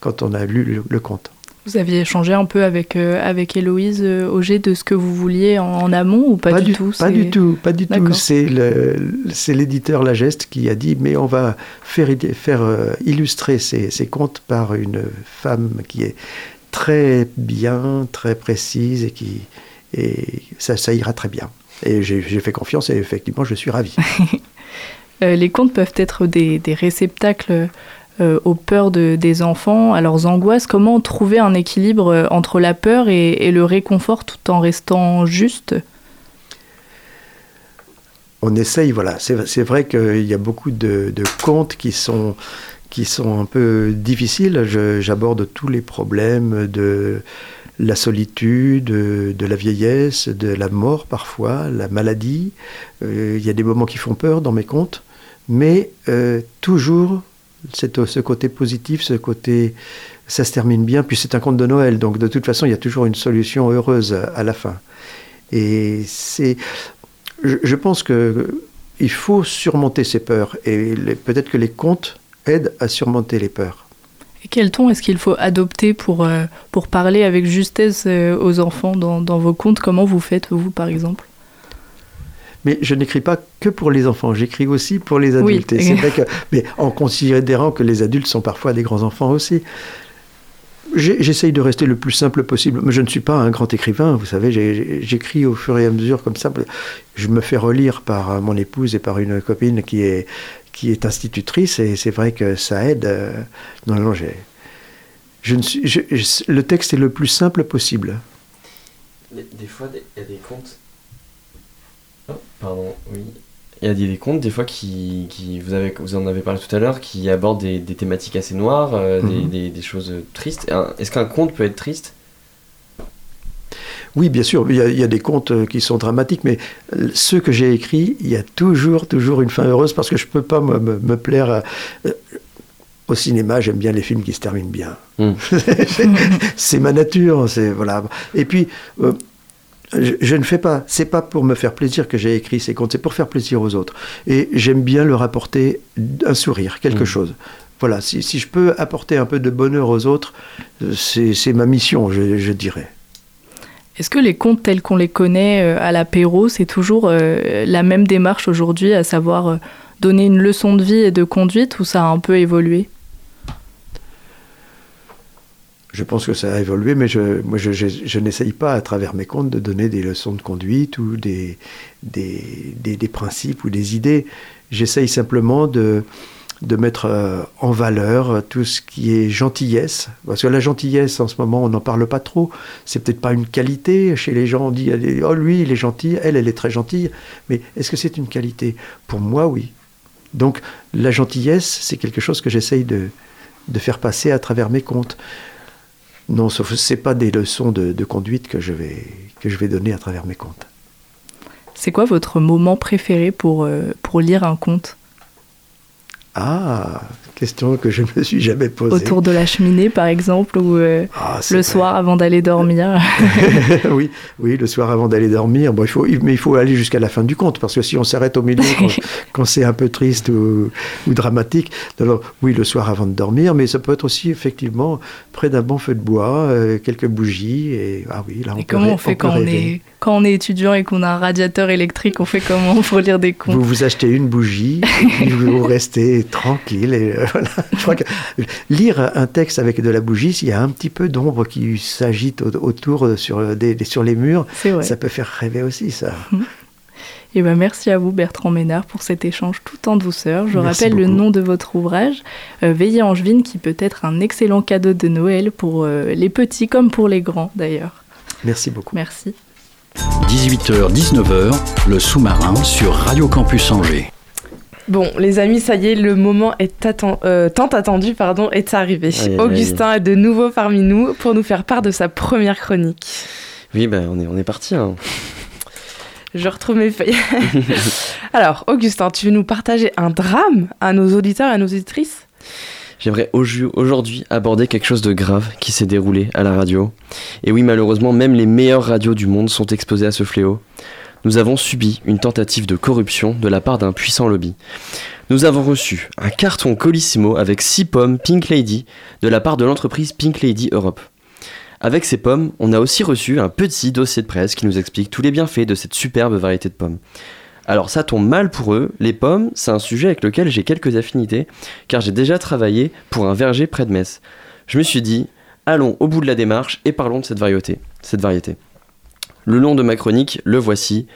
quand on a lu le, le conte. Vous aviez échangé un peu avec, euh, avec Héloïse euh, Auger de ce que vous vouliez en, en amont ou pas, du, tout? Pas du tout, pas du tout. C'est l'éditeur Lageste qui a dit mais on va faire, faire illustrer ces, ces contes par une femme qui est très bien, très précise et qui et ça, ça ira très bien. Et j'ai fait confiance et effectivement je suis ravi. [LAUGHS] Euh, les contes peuvent être des, des réceptacles euh, aux peurs de- des enfants, à leurs angoisses. Comment trouver un équilibre euh, entre la peur et, et le réconfort tout en restant juste? On essaye, voilà. C'est vrai qu'il y a beaucoup de, de contes qui sont, qui sont un peu difficiles. J'aborde tous les problèmes de la solitude, de, la vieillesse, de la mort parfois, la maladie. Euh, Il y a des moments qui font peur dans mes contes, mais euh, toujours cette- ce côté positif, ce côté ça se termine bien. Puis c'est un conte de Noël, donc de toute façon il y a toujours une solution heureuse à la fin. Et c'est je, pense que il faut surmonter ses peurs et peut-être que les contes aident à surmonter les peurs. Et quel ton est-ce qu'il faut adopter pour, euh, pour parler avec justesse euh, aux enfants dans, dans vos contes? Comment vous faites, vous, par exemple? Mais je n'écris pas que pour les enfants, j'écris aussi pour les Oui. adultes. Et c'est vrai que, [LAUGHS] mais en considérant que les adultes sont parfois des grands enfants aussi. J'essaye de rester le plus simple possible. Mais je ne suis pas un grand écrivain, vous savez, j'écris au fur et à mesure comme ça. Je me fais relire par mon épouse et par une copine qui est, qui est institutrice, et c'est vrai que ça aide. Non, non, j'ai. Je ne suis, le texte est le plus simple possible. Des fois, il y a des contes. Oh, pardon, oui. Il y a des, contes, des fois, qui, qui, vous, avez, vous en avez parlé tout à l'heure, qui abordent des, des, thématiques assez noires, euh, mhm. des, des, choses tristes. Est-ce qu'un conte peut être triste? Oui, bien sûr, il y, a, des contes euh, qui sont dramatiques, mais euh, ceux que j'ai écrits, il y a toujours, toujours une fin heureuse parce que je ne peux pas me, me, plaire. au cinéma, j'aime bien les films qui se terminent bien. Hmm. [LAUGHS] c'est ma nature, c'est voilà. Et puis, je, ne fais pas, c'est pas pour me faire plaisir que j'ai écrit ces contes, c'est pour faire plaisir aux autres. Et j'aime bien leur apporter un sourire, quelque mm. chose. Voilà, si, je peux apporter un peu de bonheur aux autres, c'est ma mission, je, dirais. Est-ce que les contes tels qu'on les connaît euh, à l'apéro, c'est toujours euh, la même démarche aujourd'hui, à savoir euh, donner une leçon de vie et de conduite, ou ça a un peu évolué? Je pense que ça a évolué, mais je, moi, je, n'essaye pas, à travers mes contes, de donner des leçons de conduite ou des, des, des, principes ou des idées. J'essaye simplement de, de mettre euh, en valeur tout ce qui est gentillesse. Parce que la gentillesse, en ce moment, on n'en parle pas trop. C'est peut-être pas une qualité. Chez les gens, on dit Oh, lui, il est gentil, elle, elle est très gentille. Mais est-ce que c'est une qualité? Pour moi, oui. Donc, la gentillesse, c'est quelque chose que j'essaye de, de faire passer à travers mes contes. Non, ce pas des leçons de, conduite que je, vais, que je vais donner à travers mes contes. C'est quoi votre moment préféré pour, euh, pour lire un conte Ah, question que je ne me suis jamais posée. Autour de la cheminée, par exemple, ou euh, ah, le soir avant d'aller dormir. [LAUGHS] [LAUGHS] oui, oui, le soir avant d'aller dormir. Bon, il faut, mais il faut aller jusqu'à la fin du conte, parce que si on s'arrête au milieu [LAUGHS] quand, c'est un peu triste ou, dramatique, alors oui, le soir avant de dormir, mais ça peut être aussi effectivement près d'un bon feu de bois, euh, quelques bougies, et ah oui, là on et comment on fait quand on est quand on est étudiant et qu'on a un radiateur électrique, on fait comment pour lire des contes Vous vous achetez une bougie, [LAUGHS] vous restez tranquille et euh, Je crois que lire un texte avec de la bougie, s'il y a un petit peu d'ombre qui s'agite autour euh, sur, des, sur les murs, ça peut faire rêver aussi, ça. Et eh ben merci à vous Bertrand Ménard pour cet échange tout en douceur. Je rappelle le nom de votre ouvrage, euh, Veiller Angevine, qui peut être un excellent cadeau de Noël pour euh, les petits comme pour les grands d'ailleurs. Merci beaucoup. Merci. 18h-19h, le sous-marin sur Radio Campus Angers. Bon, les amis, ça y est, le moment est euh, tant attendu pardon, est arrivé. Augustin est de nouveau parmi nous pour nous faire part de sa première chronique. Oui, ben on est, on est parti. Hein. [LAUGHS] Je retrouve mes feuilles. [LAUGHS] Alors, Augustin, tu veux nous partager un drame à nos auditeurs et à nos auditrices? J'aimerais aujourd'hui aborder quelque chose de grave qui s'est déroulé à la radio. Et oui, malheureusement, même les meilleures radios du monde sont exposées à ce fléau nous avons subi une tentative de corruption de la part d'un puissant lobby. Nous avons reçu un carton Colissimo avec 6 pommes Pink Lady de la part de l'entreprise Pink Lady Europe. Avec ces pommes, on a aussi reçu un petit dossier de presse qui nous explique tous les bienfaits de cette superbe variété de pommes. Alors ça tombe mal pour eux, les pommes, c'est un sujet avec lequel j'ai quelques affinités, car j'ai déjà travaillé pour un verger près de Metz. Je me suis dit, allons au bout de la démarche et parlons de cette variété. Cette variété. Le long de ma chronique, le voici.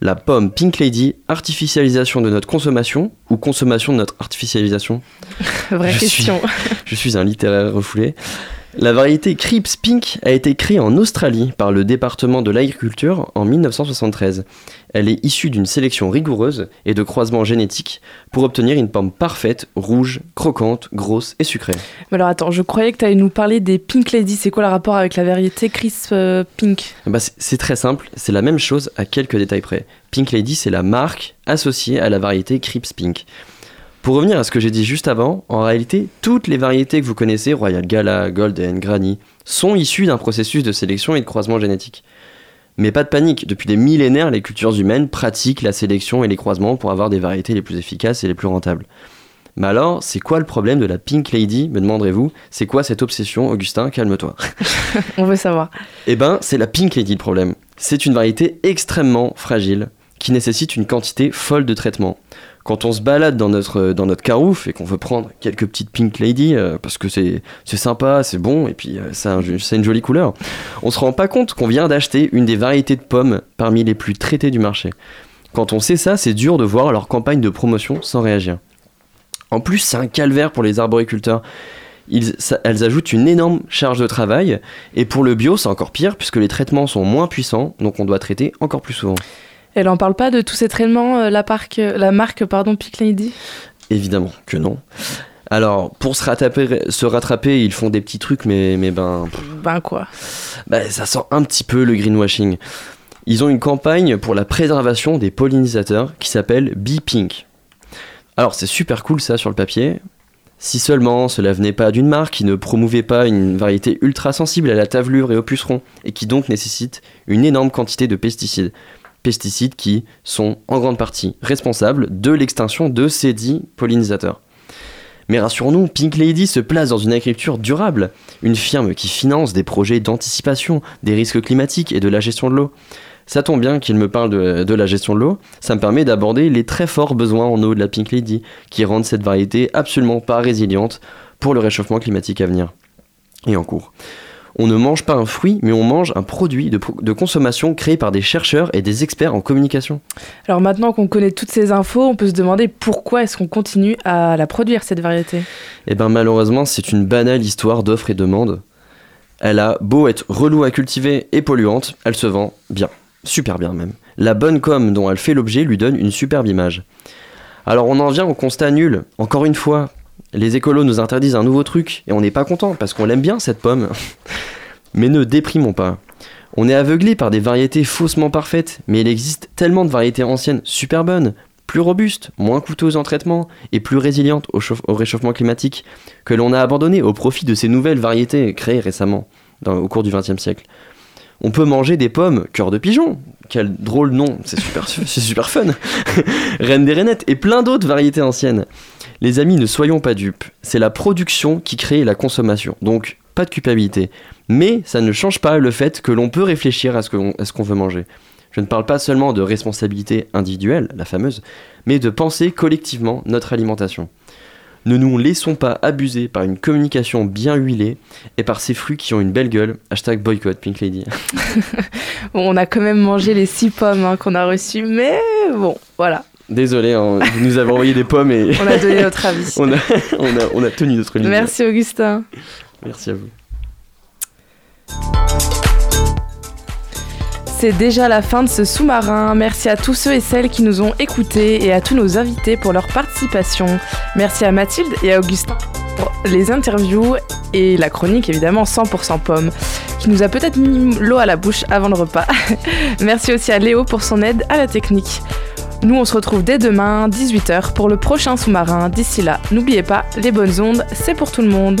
La pomme Pink Lady, artificialisation de notre consommation ou consommation de notre artificialisation? [LAUGHS] Vraie question. [LAUGHS] je suis un littéraire refoulé. La variété Crips Pink a été créée en Australie par le département de l'agriculture en 1973. Elle est issue d'une sélection rigoureuse et de croisements génétiques pour obtenir une pomme parfaite, rouge, croquante, grosse et sucrée. Mais alors attends, je croyais que tu allais nous parler des Pink Lady. C'est quoi le rapport avec la variété Crisp euh, Pink? Bah, C'est très simple, c'est la même chose à quelques détails près. Pink Lady, c'est la marque associée à la variété Crips Pink. Pour revenir à ce que j'ai dit juste avant, en réalité, toutes les variétés que vous connaissez, Royal Gala, Golden, Granny, sont issues d'un processus de sélection et de croisement génétique. Mais pas de panique, depuis des millénaires, les cultures humaines pratiquent la sélection et les croisements pour avoir des variétés les plus efficaces et les plus rentables. Mais alors, c'est quoi le problème de la Pink Lady, me demanderez-vous? C'est quoi cette obsession, Augustin Calme-toi. [LAUGHS] On veut savoir. Eh ben, c'est la Pink Lady le problème. C'est une variété extrêmement fragile, qui nécessite une quantité folle de traitement. Quand on se balade dans notre, dans notre carouf et qu'on veut prendre quelques petites Pink Lady, euh, parce que c'est sympa, c'est bon, et puis euh, c'est un- c'est une jolie couleur, on se rend pas compte qu'on vient d'acheter une des variétés de pommes parmi les plus traitées du marché. Quand on sait ça, c'est dur de voir leur campagne de promotion sans réagir. En plus, c'est un calvaire pour les arboriculteurs. Ça- elles ajoutent une énorme charge de travail, et pour le bio, c'est encore pire, puisque les traitements sont moins puissants, donc on doit traiter encore plus souvent. Elle en parle pas de tous ces traitements, euh, la, parc- la marque pardon, Pink Lady? Évidemment que non. Alors, pour se rattraper, se rattraper ils font des petits trucs, mais, mais ben, Ben quoi? Bah, ça sent un petit peu le greenwashing. Ils ont une campagne pour la préservation des pollinisateurs qui s'appelle Bee Pink. Alors, c'est super cool ça sur le papier. Si seulement cela venait pas d'une marque qui ne promouvait pas une variété ultra sensible à la tavelure et au puceron, et qui donc nécessite une énorme quantité de pesticides. Pesticides qui sont en grande partie responsables de l'extinction de ces dits pollinisateurs. Mais rassurons-nous, Pink Lady se place dans une agriculture durable, une firme qui finance des projets d'anticipation des risques climatiques et de la gestion de l'eau. Ça tombe bien qu'il me parle de, de la gestion de l'eau, ça me permet d'aborder les très forts besoins en eau de la Pink Lady, qui rendent cette variété absolument pas résiliente pour le réchauffement climatique à venir et en cours. On ne mange pas un fruit, mais on mange un produit de, consommation créé par des chercheurs et des experts en communication. Alors maintenant qu'on connaît toutes ces infos, on peut se demander pourquoi est-ce qu'on continue à la produire, cette variété? Eh ben malheureusement, c'est une banale histoire d'offre et demande. Elle a beau être relou à cultiver et polluante, elle se vend bien, super bien même. La bonne com dont elle fait l'objet lui donne une superbe image. Alors on en vient au constat nul. Encore une fois, les écolos nous interdisent un nouveau truc et on n'est pas content parce qu'on l'aime bien cette pomme. [LAUGHS] Mais ne déprimons pas. On est aveuglé par des variétés faussement parfaites, mais il existe tellement de variétés anciennes super bonnes, plus robustes, moins coûteuses en traitement et plus résilientes au, chauffe- au réchauffement climatique que l'on a abandonné au profit de ces nouvelles variétés créées récemment au cours du XXe siècle. On peut manger des pommes cœur de pigeon, quel drôle nom, c'est super, [LAUGHS] super fun. [LAUGHS] Reine des rainettes et plein d'autres variétés anciennes. Les amis, ne soyons pas dupes, c'est la production qui crée la consommation, donc pas de culpabilité. Mais ça ne change pas le fait que l'on peut réfléchir à ce qu'on veut manger. Je ne parle pas seulement de responsabilité individuelle, la fameuse, mais de penser collectivement notre alimentation. Ne nous laissons pas abuser par une communication bien huilée et par ces fruits qui ont une belle gueule. Hashtag boycott Pink Lady. [LAUGHS] Bon, on a quand même mangé les six pommes hein, qu'on a reçues, mais bon, voilà. Désolé, hein, vous nous avez envoyé des pommes et On a donné notre avis. [LAUGHS] on, a, on, a, on a tenu notre ligne. Merci Augustin. Merci à vous. C'est déjà la fin de ce sous-marin. Merci à tous ceux et celles qui nous ont écoutés et à tous nos invités pour leur participation. Merci à Mathilde et à Augustin pour les interviews et la chronique évidemment 100% pomme qui nous a peut-être mis l'eau à la bouche avant le repas. [LAUGHS] Merci aussi à Léo pour son aide à la technique. Nous on se retrouve dès demain 18h pour le prochain sous-marin. D'ici là, n'oubliez pas, les bonnes ondes, c'est pour tout le monde.